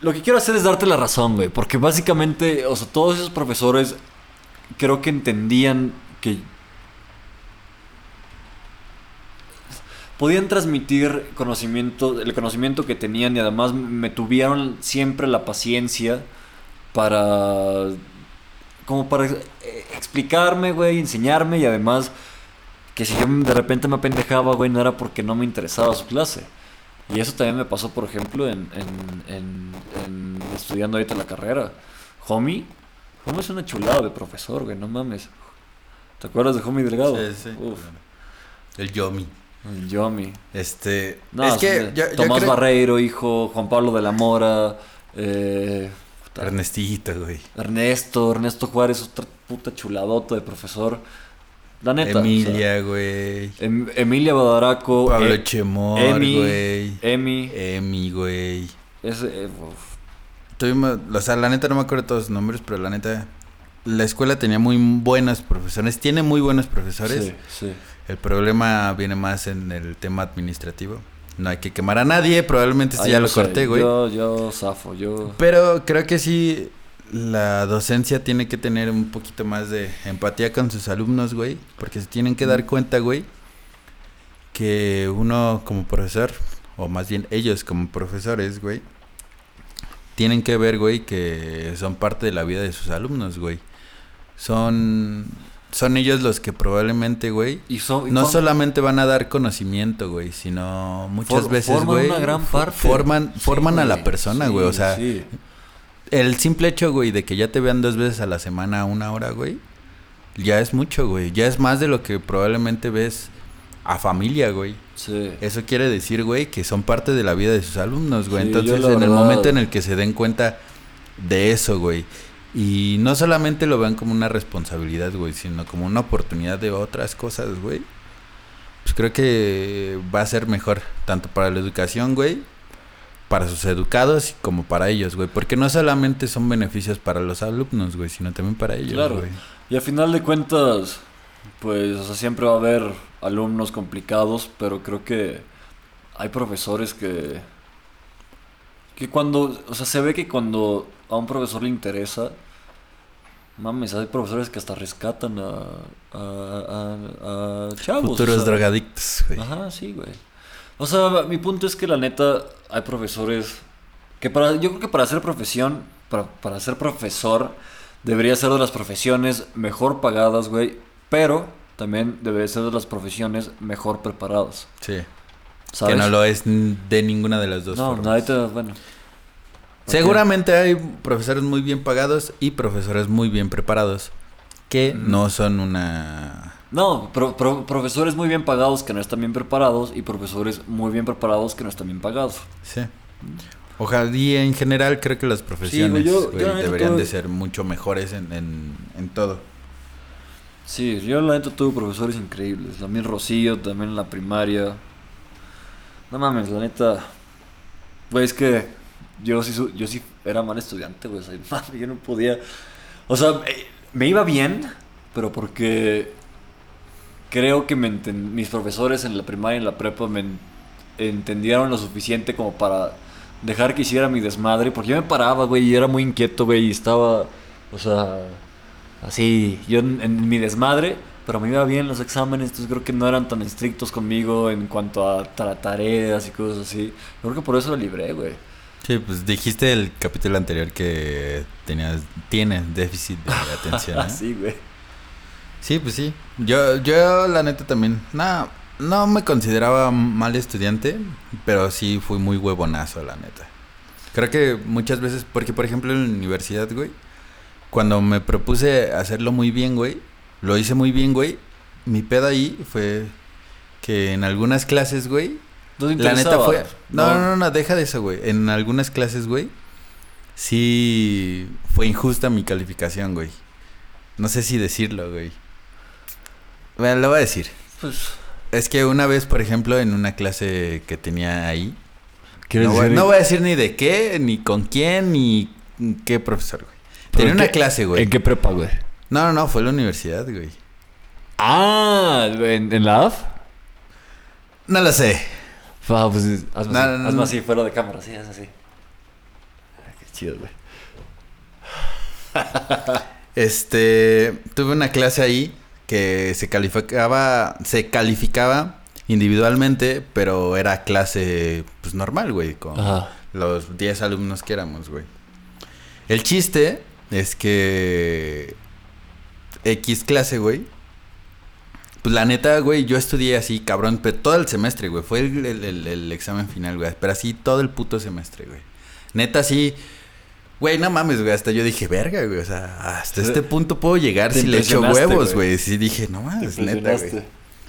lo que quiero hacer es darte la razón, güey. Porque básicamente, o sea, todos esos profesores creo que entendían que podían transmitir conocimiento, el conocimiento que tenían y además me tuvieron siempre la paciencia para como para eh, explicarme, güey, enseñarme y además que si yo de repente me apendejaba, güey, no era porque no me interesaba su clase. Y eso también me pasó, por ejemplo, en, en, en- en estudiando ahorita la carrera. Homie, Homie es una chulada de profesor, güey, no mames. ¿Te acuerdas de Homie Delgado? Sí, sí. Uf, El Yomi. Yomi. Este... No, es que son- yo, yo Tomás creo- Barreiro, hijo, Juan Pablo de la Mora, eh, puta, Ernestito, güey. Ernesto, Ernesto Juárez, otra puta chuladota de profesor. La neta. o sea, Emilia, güey. Em- Emilia Badaraco. Pablo Chemor, Emi, güey. Emi. Emi, güey. ese, eh, o sea, la neta no me acuerdo todos los nombres, pero la neta, la escuela tenía muy buenos profesores, tiene muy buenos profesores. Sí, sí. El problema viene más en el tema administrativo. No hay que quemar a nadie, probablemente esto ya lo corté, güey. Yo, yo zafo, yo. Pero creo que sí, la docencia tiene que tener un poquito más de empatía con sus alumnos, güey. Porque se tienen que dar cuenta, güey, que uno como profesor, o más bien ellos como profesores, güey, tienen que ver, güey, que son parte de la vida de sus alumnos, güey. Son, son ellos los que probablemente, güey, Y no solamente van a dar conocimiento, güey, sino muchas For- veces, forman güey, una gran parte. forman, Sí, forman a la persona, sí, güey, o sea, sí. el simple hecho, güey, de que ya te vean dos veces a la semana, una hora, güey, ya es mucho, güey, ya es más de lo que probablemente ves a familia, güey. Sí. Eso quiere decir, güey, que son parte de la vida de sus alumnos, güey. Entonces, en el momento en el que se den cuenta de eso, güey, y no solamente lo vean como una responsabilidad, güey, sino como una oportunidad de otras cosas, güey, pues creo que va a ser mejor, tanto para la educación, güey, para sus educados y como para ellos, güey. Porque no solamente son beneficios para los alumnos, güey, sino también para ellos, Claro. güey. Y a final de cuentas, pues, o sea, siempre va a haber alumnos complicados, pero creo que hay profesores que. Que cuando. O sea, se ve que cuando a un profesor le interesa. Mames, hay profesores que hasta rescatan a. a, a, a chavos. Futuros o sea. drogadictos, güey. Ajá, sí, güey. O sea, mi punto es que la neta hay profesores que para yo creo que para ser profesión, para, para ser profesor debería ser de las profesiones mejor pagadas, güey, pero también debería ser de las profesiones mejor preparadas, Sí. ¿Sabes? Que no lo es de ninguna de las dos No, formas. no, ahorita, bueno. Seguramente hay profesores muy bien pagados y profesores muy bien preparados que Mm. no son una... No, pro- pro- profesores muy bien pagados que no están bien preparados y profesores muy bien preparados que no están bien pagados. Sí. Ojalá y en general creo que las profesiones yo- güey, yo la neta deberían tuve- de ser mucho mejores en, en, en todo. Sí, yo la neta tuve profesores increíbles. También Rocío, también en la primaria. No mames, la neta. Güey, es que yo sí, yo sí era mal estudiante, güey. O sea, yo no podía. O sea, eh, me iba bien, pero porque creo que me mis profesores en la primaria y en la prepa me en- entendieron lo suficiente como para dejar que hiciera mi desmadre, porque yo me paraba, güey, y era muy inquieto, güey, y estaba, o sea, así, yo en mi desmadre, pero me iba bien los exámenes, entonces creo que no eran tan estrictos conmigo en cuanto a ta- tareas y cosas así. Creo que por eso lo libré, güey. Sí, pues dijiste el capítulo anterior que tenías, tienes déficit de atención. ¿eh? Así, güey. Sí, pues sí. Yo, yo la neta también, no, no me consideraba mal estudiante, pero sí fui muy huevonazo, la neta. Creo que muchas veces, porque por ejemplo en la universidad, güey, cuando me propuse hacerlo muy bien, güey, lo hice muy bien, güey. Mi pedo ahí fue que en algunas clases, güey, ¿No la neta fue... No, no, no, no, deja de eso, güey. En algunas clases, güey, sí fue injusta mi calificación, güey. No sé si decirlo, güey. Bueno, lo voy a decir. Pues, Es que una vez, por ejemplo, en una clase que tenía ahí, ¿quieres no voy, decir- no voy a decir ni de qué, ni con quién, ni qué profesor, güey. ¿Pero Tenía en una qué- clase, güey. ¿En qué prepa, güey? No, no, no, fue la universidad, güey. Ah, ¿en, en la AF? No lo sé. Ah, pues hazme, No, así, no, no, hazme no. así, fuera de cámara, sí, haz así. Ah, qué chido, güey. Este, tuve una clase ahí que se calificaba, se calificaba individualmente, pero era clase, pues normal, güey, con Ajá. los 10 alumnos que éramos, güey. El chiste es que X clase, güey. Pues la neta, güey, yo estudié así, cabrón, pero todo el semestre, güey. Fue el, el- el- el examen final, güey. Pero así todo el puto semestre, güey. Neta, así. Güey, no mames, güey. Hasta yo dije, verga, güey. O sea, hasta este punto puedo llegar Te si le echo huevos, güey. Sí dije, no mames, neta, güey.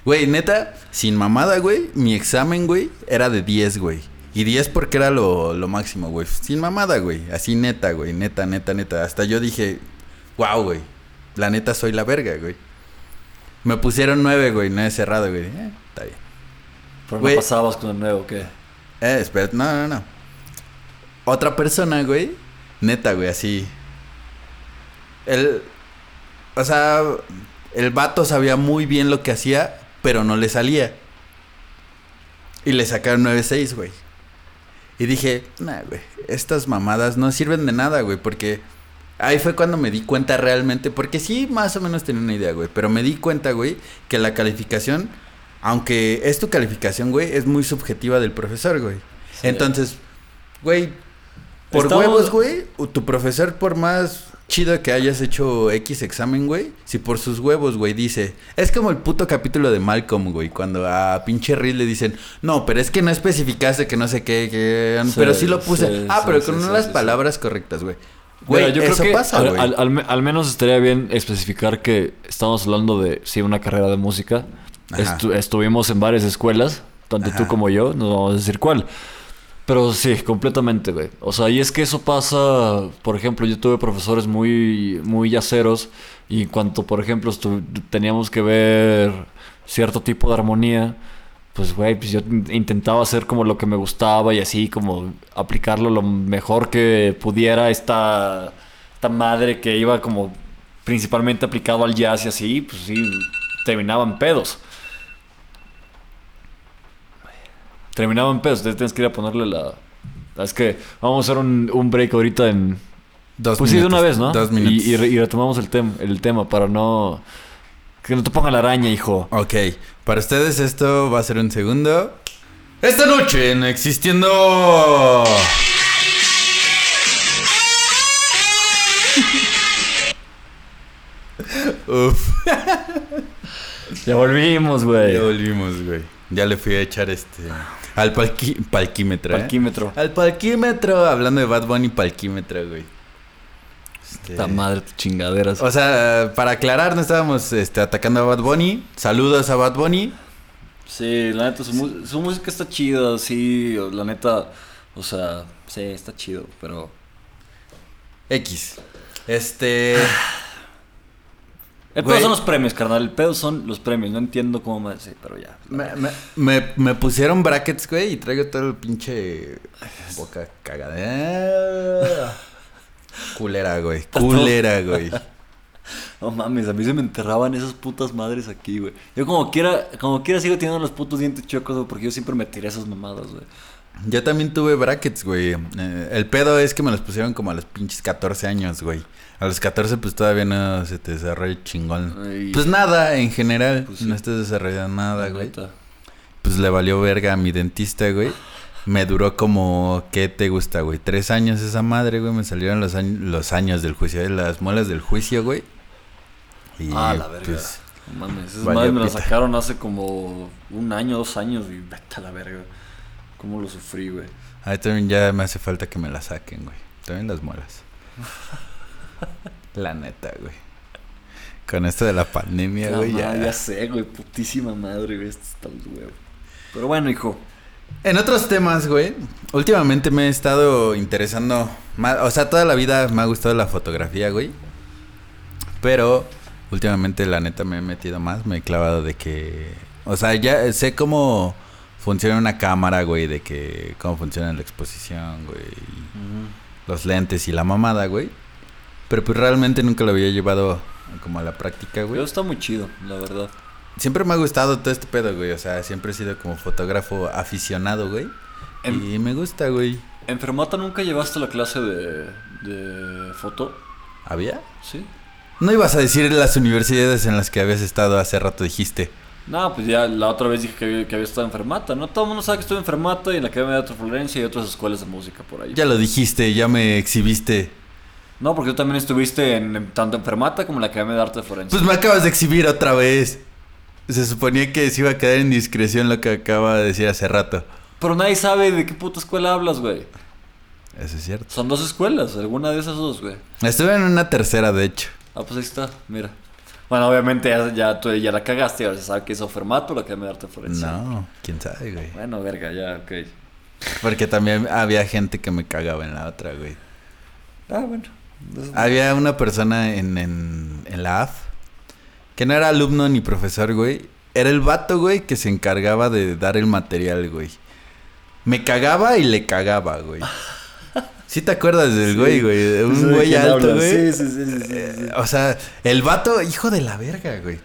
Güey, neta, sin mamada, güey. Mi examen, güey, era de 10, güey. Y 10 porque era lo, lo máximo, güey. Sin mamada, güey. Así neta, güey. Neta, neta, neta. Hasta yo dije, wow, güey. La neta soy la verga, güey. Me pusieron 9, güey. 9 cerrado, güey. Eh, está bien. Pero Güey. no pasabas con el nuevo, ¿qué? Eh, espera. No, no, no. Otra persona, güey. Neta, güey, así. El. O sea, el vato sabía muy bien lo que hacía, pero no le salía. Y le sacaron 9-6, güey. Y dije, nah, güey, estas mamadas no sirven de nada, güey, porque ahí fue cuando me di cuenta realmente, porque sí, más o menos tenía una idea, güey, pero me di cuenta, güey, que la calificación, aunque es tu calificación, güey, es muy subjetiva del profesor, güey. Sí. Entonces, güey, por Estamos- huevos, güey, tu profesor, por más chido que hayas hecho X examen, güey, si por sus huevos, güey, dice, es como el puto capítulo de Malcolm, güey, cuando a pinche Reed le dicen, no, pero es que no especificaste que no sé qué, que... Sí, pero sí lo puse. sí, ah, pero con sí. palabras correctas, güey. Mira, Güey, yo creo eso que pasa, al, güey. al- al al menos estaría bien especificar que estamos hablando de, sí, una carrera de música. Estu- estuvimos en varias escuelas, tanto tú Ajá. como yo, no vamos a decir cuál. Pero sí, completamente, güey. O sea, y es que eso pasa, por ejemplo, yo tuve profesores muy, muy yaceros y en cuanto, por ejemplo, teníamos que ver cierto tipo de armonía, pues, güey, pues yo in- intentaba hacer como lo que me gustaba y así, como aplicarlo lo mejor que pudiera esta, esta madre que iba como principalmente aplicado al jazz y así, pues sí, terminaban pedos. Terminaban pedos, entonces tienes que ir a ponerle la... Es que vamos a hacer un, un break ahorita en... Dos pues sí, de una vez, ¿no? Dos minutos. Y, y retomamos el, tem- el tema para no... Que no te ponga la araña, hijo. Ok, para ustedes esto va a ser un segundo. Esta noche en Existiendo... Uf, Ya volvimos, güey. ya volvimos, güey. Ya le fui a echar este... Al palqui- palquímetro, ¿eh? Parquímetro. Al palquímetro, hablando de Bad Bunny, palquímetro, güey. Este, Esta madre, tus chingaderas. O sea, para aclarar, no estábamos este, atacando a Bad Bunny. Saludos a Bad Bunny. Sí, la neta, su, mu- su música está chida, sí, la neta, o sea, sí, está chido, pero... X. Este. El Güey. pedo son los premios, carnal, el pedo son los premios, no entiendo cómo más, sí, pero ya. Me, me, me, me pusieron brackets, güey, y traigo todo el pinche boca cagada. Culera, güey. Culera, güey. No mames, a mí se me enterraban esas putas madres aquí, güey. Yo como quiera, como quiera sigo teniendo los putos dientes chocos, güey, porque yo siempre me tiré esas mamadas, güey. Yo también tuve brackets, güey. Eh, el pedo es que me los pusieron como a los pinches 14 años, güey. A los 14 pues todavía no se te desarrolla chingón. Ay. Pues nada, en general. Pues sí. No estás desarrollando nada, güey. Pues le valió verga a mi dentista, güey. Me duró como, ¿qué te gusta, güey? Tres años esa madre, güey. Me salieron los, años los años del juicio, eh, las muelas del juicio, güey. Y Ah, la verga. pues, No mames, esas madres me las sacaron hace como un año, dos años y vete a la verga. ¿Cómo lo sufrí, güey? a mí también ya me hace falta que me la saquen, güey. También las muelas. la neta, güey. Con esto de la pandemia, güey, ya. ya sé, güey, putísima madre, güey, esto está los huevos. Pero bueno, hijo. En otros temas, güey, últimamente me he estado interesando más, o sea, toda la vida me ha gustado la fotografía, güey. Pero últimamente la neta me he metido más, me he clavado de que, o sea, ya sé cómo funciona una cámara, güey, de que cómo funciona la exposición, güey, los lentes y la mamada, güey. Pero pues realmente nunca lo había llevado como a la práctica, güey. Pero está muy chido, la verdad. Siempre me ha gustado todo este pedo, güey. O sea, siempre he sido como fotógrafo aficionado, güey. En- Y me gusta, güey. ¿En Fermata nunca llevaste la clase de, de foto? ¿Había? ¿Sí? No ibas a decir las universidades en las que habías estado hace rato, dijiste. No, pues ya la otra vez dije que había, que había estado en Fermata, ¿no? Todo el mundo sabe que estuve en Fermata y en la Academia de Teatro Florencia y otras escuelas de música por ahí. Ya lo dijiste, ya me exhibiste. No, porque tú también estuviste en, en- tanto en Fermata como en la Academia de Arte de Florencia. Pues me acabas de exhibir otra vez. Se suponía que se iba a quedar en discreción lo que acaba de decir hace rato. Pero nadie sabe de qué puta escuela hablas, güey. Eso es cierto. Son dos escuelas, alguna de esas dos, güey. Estuve en una tercera, de hecho. Ah, pues ahí está, mira. Bueno, obviamente ya, ya, tú ya la cagaste, ahora se sabe que hizo Fermato o la Academia de Arte Florencia. No, quién sabe, güey. Bueno, verga, ya, ok. Porque también había gente que me cagaba en la otra, güey. Ah, bueno. Entonces, Había una persona en, en, en la AF que no era alumno ni profesor, güey. Era el vato, güey, que se encargaba de dar el material, güey. Me cagaba y le cagaba, güey. ¿Sí te acuerdas del Sí. güey, güey? De ¿de Un güey alto, güey. Sí, sí, sí, sí. Eh, O sea, el vato, hijo de la verga, güey.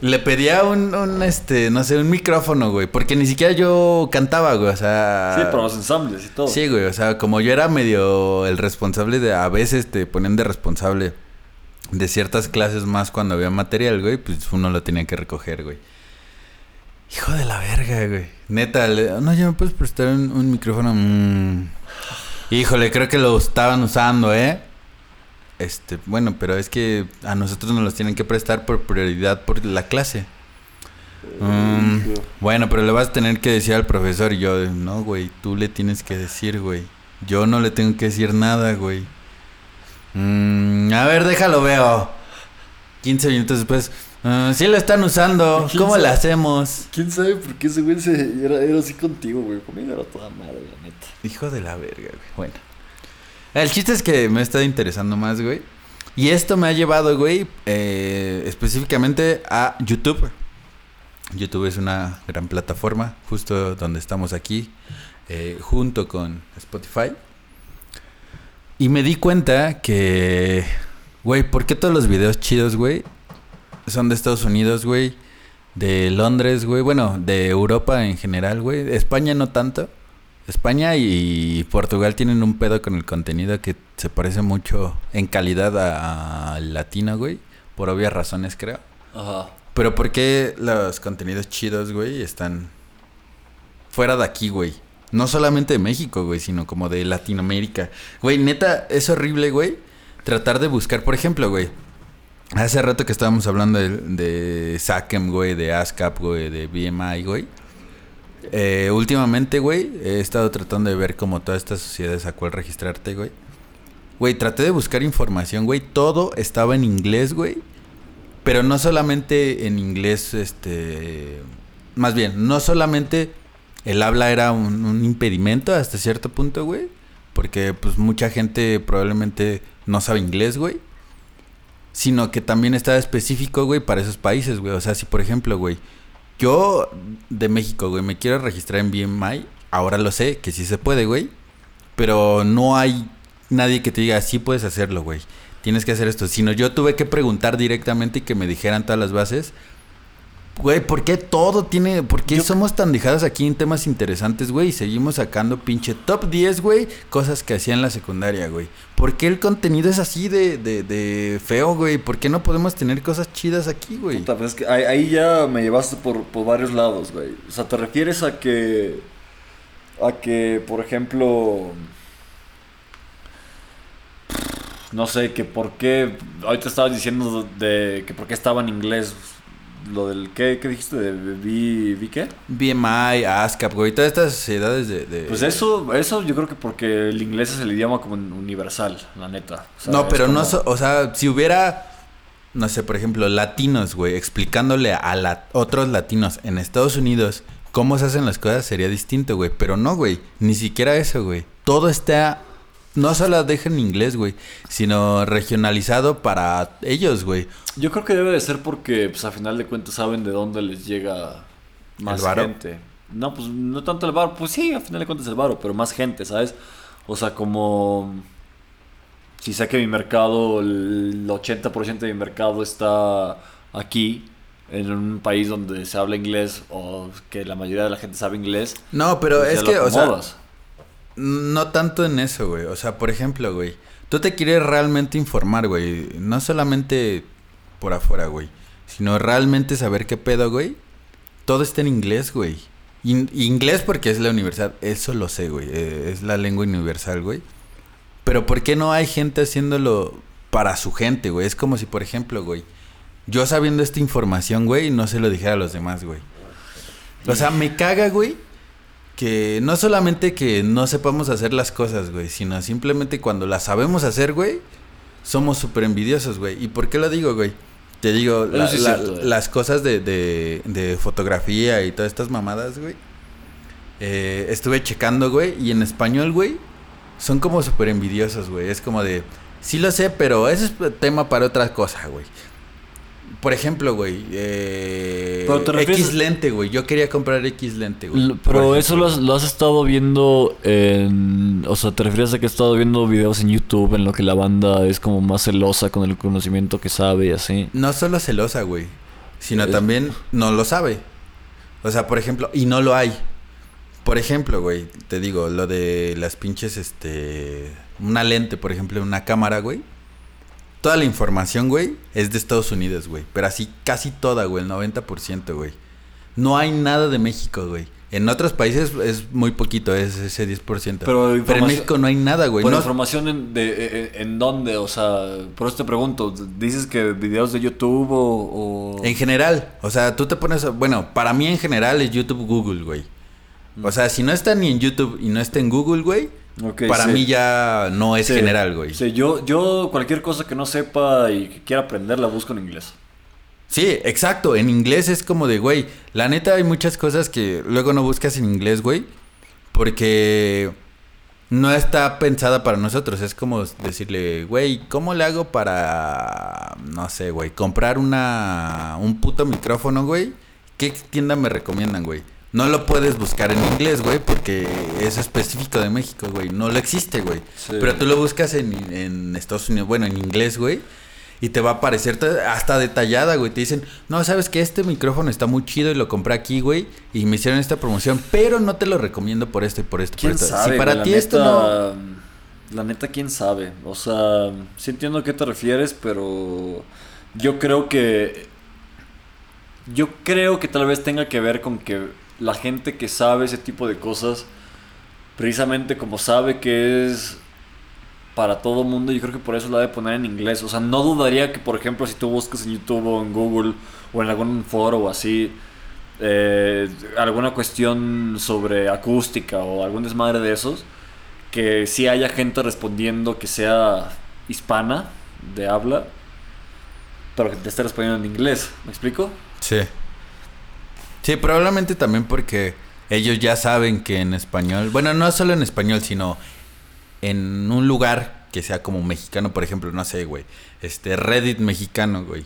Le pedía un, un, este, no sé, un micrófono, güey. Porque ni siquiera yo cantaba, güey. O sea... Sí, para los ensambles y todo. Sí, güey, o sea, como yo era medio el responsable de, a veces te ponen de responsable de ciertas clases más cuando había material, güey, pues uno lo tenía que recoger, güey. Hijo de la verga, güey. Neta, le- no, ya me puedes prestar un, un micrófono. Mm. Híjole, creo que lo estaban usando, ¿eh? Este, bueno, pero es que a nosotros nos los tienen que prestar por prioridad por la clase. Mm, bueno, pero le vas a tener que decir al profesor. Y yo, no, güey, tú le tienes que decir, güey. Yo no le tengo que decir nada, güey. Mm, a ver, déjalo, veo. 15 minutos después. "Ah, sí lo están usando. 15. ¿Cómo le hacemos? ¿Quién sabe por qué ese güey se- era, era así contigo, güey? Conmigo era toda madre, la neta. Hijo de la verga, güey. Bueno. El chiste es que me estado interesando más, güey. Y esto me ha llevado, güey, eh, específicamente a YouTube. YouTube es una gran plataforma, justo donde estamos aquí, eh, junto con Spotify. Y me di cuenta que, güey, ¿por qué todos los videos chidos, güey, son de Estados Unidos, güey? De Londres, güey, bueno, de Europa en general, güey. España no tanto. España y Portugal tienen un pedo con el contenido que se parece mucho en calidad a- al latino, güey. Por obvias razones, creo. Ajá. Pero ¿por qué los contenidos chidos, güey, están fuera de aquí, güey? No solamente de México, güey, sino como de Latinoamérica. Güey, neta, es horrible, güey, tratar de buscar, por ejemplo, güey. Hace rato que estábamos hablando de, de SACEM, güey, de ASCAP, güey, de BMI, güey. Eh, últimamente, güey, he estado tratando de ver como todas estas sociedades a cuál registrarte, güey. Güey, traté de buscar información, güey. Todo estaba en inglés, güey. Pero no solamente en inglés, este... Más bien, no solamente el habla era un, impedimento hasta cierto punto, güey. Porque pues mucha gente probablemente no sabe inglés, güey. Sino que también estaba específico, güey, para esos países, güey. O sea, si por ejemplo, güey, yo de México, güey, me quiero registrar en BMI, ahora lo sé, que sí se puede, güey. Pero no hay nadie que te diga, sí puedes hacerlo, güey. Tienes que hacer esto. Sino yo tuve que preguntar directamente y que me dijeran todas las bases. Güey, ¿por qué todo tiene... ¿Por qué Yo- somos tan dejados aquí en temas interesantes, güey? Y seguimos sacando pinche top 10, güey, cosas que hacía en la secundaria, güey. ¿Por qué el contenido es así de, de, de feo, güey? ¿Por qué no podemos tener cosas chidas aquí, güey? Puta, pues es que ahí, ahí ya me llevaste por, por varios lados, güey. O sea, ¿te refieres a que... A que, por ejemplo... No sé, que por qué... Ahorita estabas diciendo de que por qué estaba en inglés. Lo del... ¿Qué, qué dijiste? ¿De vi, vi qué? BMI, ASCAP, güey, todas estas sociedades de... de- Pues eso, eso yo creo que porque el inglés es el idioma como universal, la neta. O sea, no, pero no, como- so- o sea, si hubiera, no sé, por ejemplo, latinos, güey, explicándole a la- otros latinos en Estados Unidos cómo se hacen las cosas sería distinto, güey. Pero no, güey, ni siquiera eso, güey. Todo está, no solo deja en inglés, güey, sino regionalizado para ellos, güey. Yo creo que debe de ser porque, pues, a final de cuentas saben de dónde les llega más ¿El varo? gente. No, pues, no tanto el varo. Pues sí, a final de cuentas el varo, pero más gente, ¿sabes? O sea, como... Si sé que mi mercado, el 80% de mi mercado está aquí, en un país donde se habla inglés, o que la mayoría de la gente sabe inglés. No, pero pues, es que, o sea. No tanto en eso, güey. O sea, por ejemplo, güey. Tú te quieres realmente informar, güey. No solamente por afuera, güey. Sino realmente saber qué pedo, güey. Todo está en inglés, güey. In- inglés porque es la universidad. Eso lo sé, güey. Eh, es la lengua universal, güey. Pero ¿por qué no hay gente haciéndolo para su gente, güey? Es como si, por ejemplo, güey. Yo sabiendo esta información, güey, no se lo dijera a los demás, güey. O sea, me caga, güey, que no solamente que no sepamos hacer las cosas, güey, sino simplemente cuando las sabemos hacer, güey, somos súper envidiosos, güey. ¿Y por qué lo digo, güey? Te digo, Eso la- sí es la- cierto, eh. las cosas de, de, de fotografía y todas estas mamadas, güey. eh, estuve checando, güey, y en español, güey, son como súper envidiosos, güey. Es como de, sí lo sé, pero ese es tema para otra cosa, güey. Por ejemplo, güey, eh, X lente, güey. Yo quería comprar X lente, güey. Pero eso lo has, lo has estado viendo en... O sea, ¿te refieres a que has estado viendo videos en YouTube en lo que la banda es como más celosa con el conocimiento que sabe y así? No solo celosa, güey. Sino Es- también no lo sabe. O sea, por ejemplo, y no lo hay. Por ejemplo, güey, te digo, lo de las pinches, este... Una lente, por ejemplo, una cámara, güey. Toda la información, güey, es de Estados Unidos, güey. Pero así casi toda, güey, el 90%, güey. No hay nada de México, güey. En otros países es muy poquito, es ese 10%. Pero en información- México no hay nada, güey. ¿Por No- información en, de, eh, en dónde? O sea, por eso te pregunto. ¿Dices que videos de YouTube o...? o- En general, o sea, tú te pones, bueno, para mí en general es YouTube, Google, güey. O sea, si no está ni en YouTube y no está en Google, güey, Para sí. mí ya no es Sí, general, güey. Sí, yo, yo cualquier cosa que no sepa y que quiera aprender la busco en inglés. Sí, exacto. En inglés es como de, güey, la neta hay muchas cosas que luego no buscas en inglés, güey, porque no está pensada para nosotros. Es como decirle, güey, ¿cómo le hago para, no sé, güey, comprar una, un puto micrófono, güey? ¿Qué tienda me recomiendan, güey? No lo puedes buscar en inglés, güey, porque es específico de México, güey. No lo existe, güey. Sí. Pero tú lo buscas en, en Estados Unidos, bueno, en inglés, güey. Y te va a aparecer hasta detallada, güey. Te dicen, no, sabes que este micrófono está muy chido y lo compré aquí, güey. Y me hicieron esta promoción, pero no te lo recomiendo por esto y por esto. por ¿Quién esto. sabe? si para güey? Ti esto no. La neta, ¿quién sabe? O sea, sí entiendo a qué te refieres, pero yo creo que... Yo creo que tal vez tenga que ver con que la gente que sabe ese tipo de cosas, precisamente como sabe que es para todo mundo, yo creo que por eso la debe poner en inglés. O sea, no dudaría que, por ejemplo, si tú buscas en YouTube o en Google o en algún foro o así, eh, alguna cuestión sobre acústica o algún desmadre de esos, que sí haya gente respondiendo que sea hispana, de habla, pero que te esté respondiendo en inglés. ¿Me explico? Sí. Sí, probablemente también porque ellos ya saben que en español, bueno, no solo en español, sino en un lugar que sea como mexicano, por ejemplo, no sé, güey, este Reddit mexicano, güey.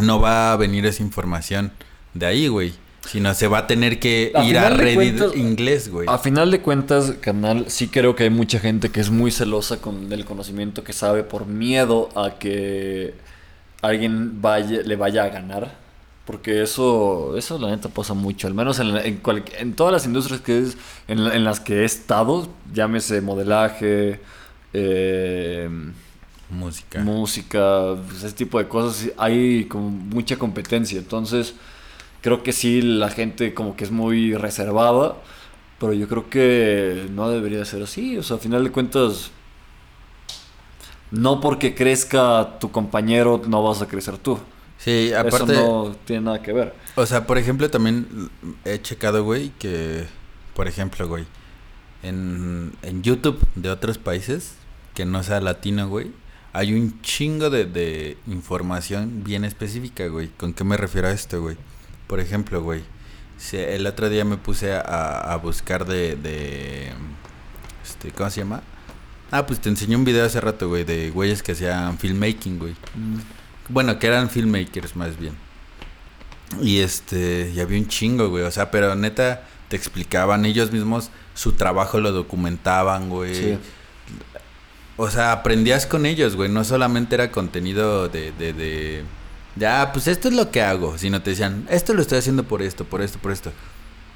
No va a venir esa información de ahí, güey, sino se va a tener que A ir a Reddit cuentas- inglés, güey. A final de cuentas, canal, sí creo que hay mucha gente que es muy celosa con el conocimiento que sabe por miedo a que alguien vaya, le vaya a ganar. Porque eso, eso la neta pasa mucho, al menos en, en, en todas las industrias que es, en, en, las que he estado, llámese modelaje, eh, música, música pues ese tipo de cosas, hay como mucha competencia, entonces creo que sí, la gente como que es muy reservada, pero yo creo que no debería ser así, o sea, a final de cuentas, no porque crezca tu compañero, no vas a crecer tú. Sí, aparte. Eso no tiene nada que ver. O sea, por ejemplo, también he checado, güey, que. Por ejemplo, güey. En, en YouTube de otros países, que no sea latino, güey. Hay un chingo de, de información bien específica, güey. ¿Con qué me refiero a esto, güey? Por ejemplo, güey. Si el otro día me puse a, a buscar de, de. Este, ¿Cómo se llama? Ah, pues te enseñé un video hace rato, güey, de güeyes que hacían filmmaking, güey. Mm. Bueno, que eran filmmakers más bien. Y este, y había un chingo, güey. O sea, pero neta, te explicaban ellos mismos, su trabajo lo documentaban, güey. Sí. O sea, aprendías con ellos, güey. No solamente era contenido de, de, de, ya, pues esto es lo que hago. Sino te decían, esto lo estoy haciendo por esto, por esto, por esto.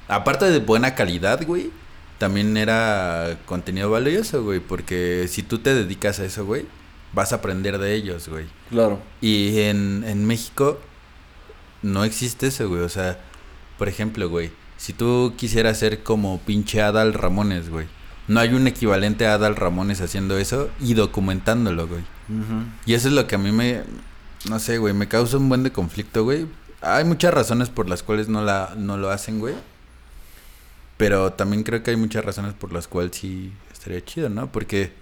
Aparte de buena calidad, güey. También era contenido valioso, güey. Porque si tú te dedicas a eso, güey vas a aprender de ellos, güey. Claro. Y en, en México no existe eso, güey. O sea, por ejemplo, güey, si tú quisieras ser como pinche Adal Ramones, güey. No hay un equivalente a Adal Ramones haciendo eso y documentándolo, güey. Y eso es lo que a mí me, no sé, güey, me causa un buen de conflicto, güey. Hay muchas razones por las cuales no, la, no lo hacen, güey. Pero también creo que hay muchas razones por las cuales sí estaría chido, ¿no? Porque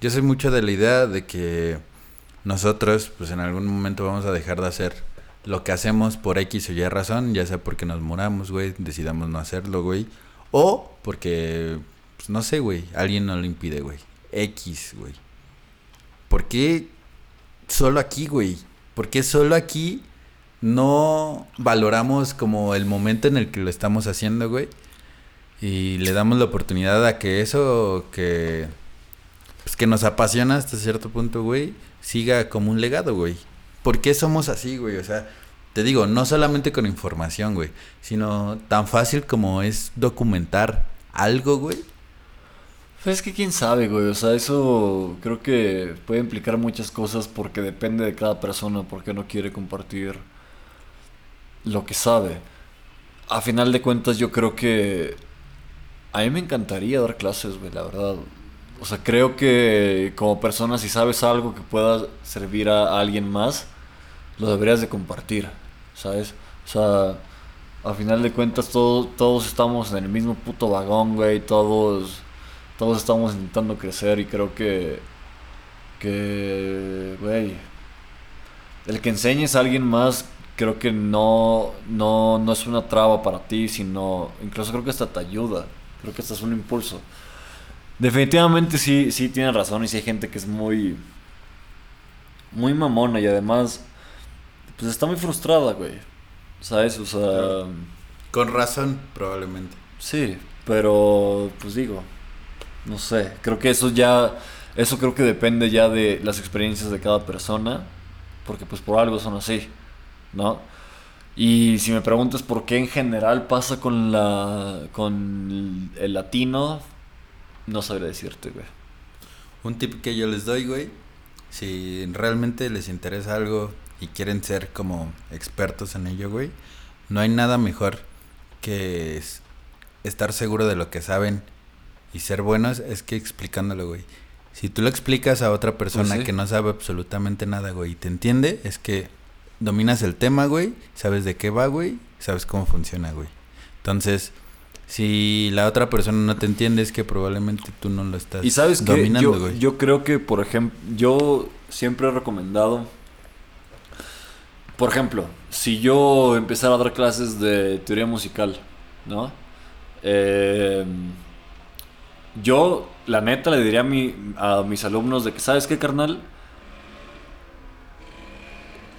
yo soy mucho de la idea de que nosotros, pues en algún momento vamos a dejar de hacer lo que hacemos por X o Y razón, ya sea porque nos muramos, güey, decidamos no hacerlo, güey, o porque, pues no sé, güey, alguien nos lo impide, güey. X, güey. ¿Por qué solo aquí, güey? ¿Por qué solo aquí no valoramos como el momento en el que lo estamos haciendo, güey? Y le damos la oportunidad a que eso que que nos apasiona hasta cierto punto, güey, siga como un legado, güey. ¿Por qué somos así, güey? O sea, te digo, no solamente con información, güey, sino tan fácil como es documentar algo, güey. Pues es que quién sabe, güey, o sea, eso creo que puede implicar muchas cosas porque depende de cada persona, porque no quiere compartir lo que sabe. A final de cuentas yo creo que a mí me encantaría dar clases, güey, la verdad. O sea, creo que como persona si sabes algo que pueda servir a, alguien más, lo deberías de compartir, ¿sabes? O sea, a final de cuentas todos, todos estamos en el mismo puto vagón, güey, todos, todos estamos intentando crecer y creo que, que, güey, el que enseñes a alguien más creo que no, no, no es una traba para ti, sino incluso creo que hasta te ayuda, creo que hasta es un impulso. Definitivamente sí, sí tiene razón y sí hay gente que es muy... Muy mamona y además... Pues está muy frustrada, güey. ¿Sabes? O sea... Con razón, probablemente. Sí, pero pues digo, no sé, creo que eso ya, eso creo que depende ya de las experiencias de cada persona, porque pues por algo son así, ¿no? Y si me preguntas por qué en general pasa con la, con el latino, no sabré decirte, güey. Un tip que yo les doy, güey. Si realmente les interesa algo y quieren ser como expertos en ello, güey. No hay nada mejor que estar seguro de lo que saben y ser buenos es que explicándolo, güey. Si tú lo explicas a otra persona pues que no sabe absolutamente nada, güey, y te entiende, es que dominas el tema, güey, sabes de qué va, güey, sabes cómo funciona, güey. Entonces, si la otra persona no te entiende es que probablemente tú no lo estás y sabes dominando, yo, yo creo que por ejemplo yo siempre he recomendado por ejemplo si yo empezara a dar clases de teoría musical no eh, yo la neta le diría a, mi, a mis alumnos de que sabes qué carnal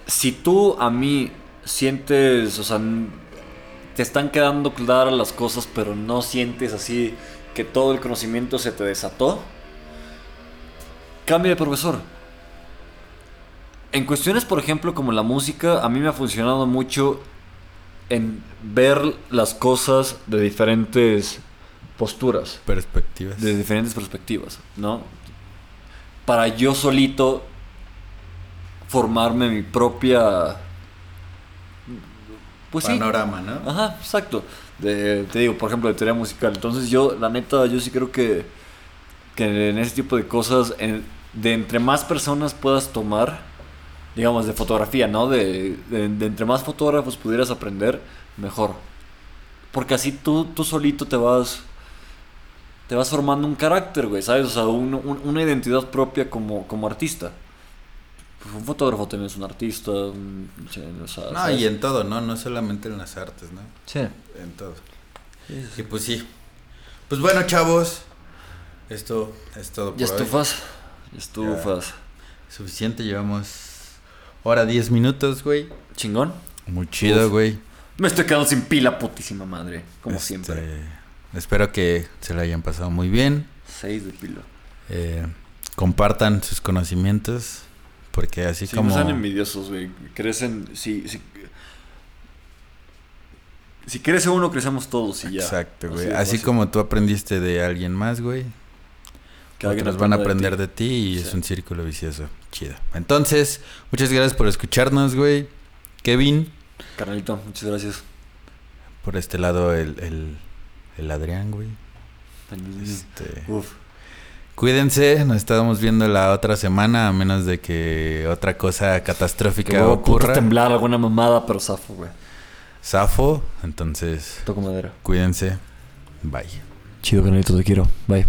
si tú a mí sientes o sea te están quedando claras las cosas, pero no sientes así que todo el conocimiento se te desató, cambia de profesor. En cuestiones, por ejemplo, como la música, a mí me ha funcionado mucho en ver las cosas de diferentes posturas, Perspectivas. de diferentes perspectivas, ¿no? Para yo solito formarme mi propia... Pues sí, Panorama, ¿no? Ajá, exacto. De, te digo, por ejemplo, de teoría musical. Entonces yo, la neta, yo sí creo que, que en ese tipo de cosas, en- de entre más personas puedas tomar, digamos, de fotografía, ¿no? De, de- de entre más fotógrafos pudieras aprender, mejor. Porque así tú, tú solito te vas... Te vas formando un carácter, güey, ¿sabes? O sea, un- un- una identidad propia como, como artista. Pues un fotógrafo también es un artista. un- o sea, No, ¿sabes? y en todo, ¿no? No solamente en las artes, ¿no? Sí. En todo. Y pues sí. Pues bueno, chavos. Esto es todo por Ya hoy. estufas. Ya estufas. Suficiente, llevamos hora 10 minutos, güey. Chingón. Muy chido, Uf. güey. Me estoy quedando sin pila, putísima madre. Como Este, siempre. Espero que se lo hayan pasado muy bien. Seis de pila. Eh, compartan sus conocimientos. Porque así Si como. no sean envidiosos, güey. Crecen. Si, si, si crece uno, crecemos todos y ya. Exacto, güey. Así como tú aprendiste de alguien más, güey. Que Otros van a aprender de de ti, y es Sí. un círculo vicioso. Chido. Entonces, muchas gracias por escucharnos, güey. Kevin. Carnalito, muchas gracias. por este lado el, el, el Adrián, güey. Este, Uf. Cuídense, nos estamos viendo la otra semana, a menos de que otra cosa Que catastrófica voy a puto ocurra. temblar alguna mamada, pero zafo, güey. Zafo, entonces Toco madera. cuídense. Bye. Chido, carnalito, te quiero. Bye.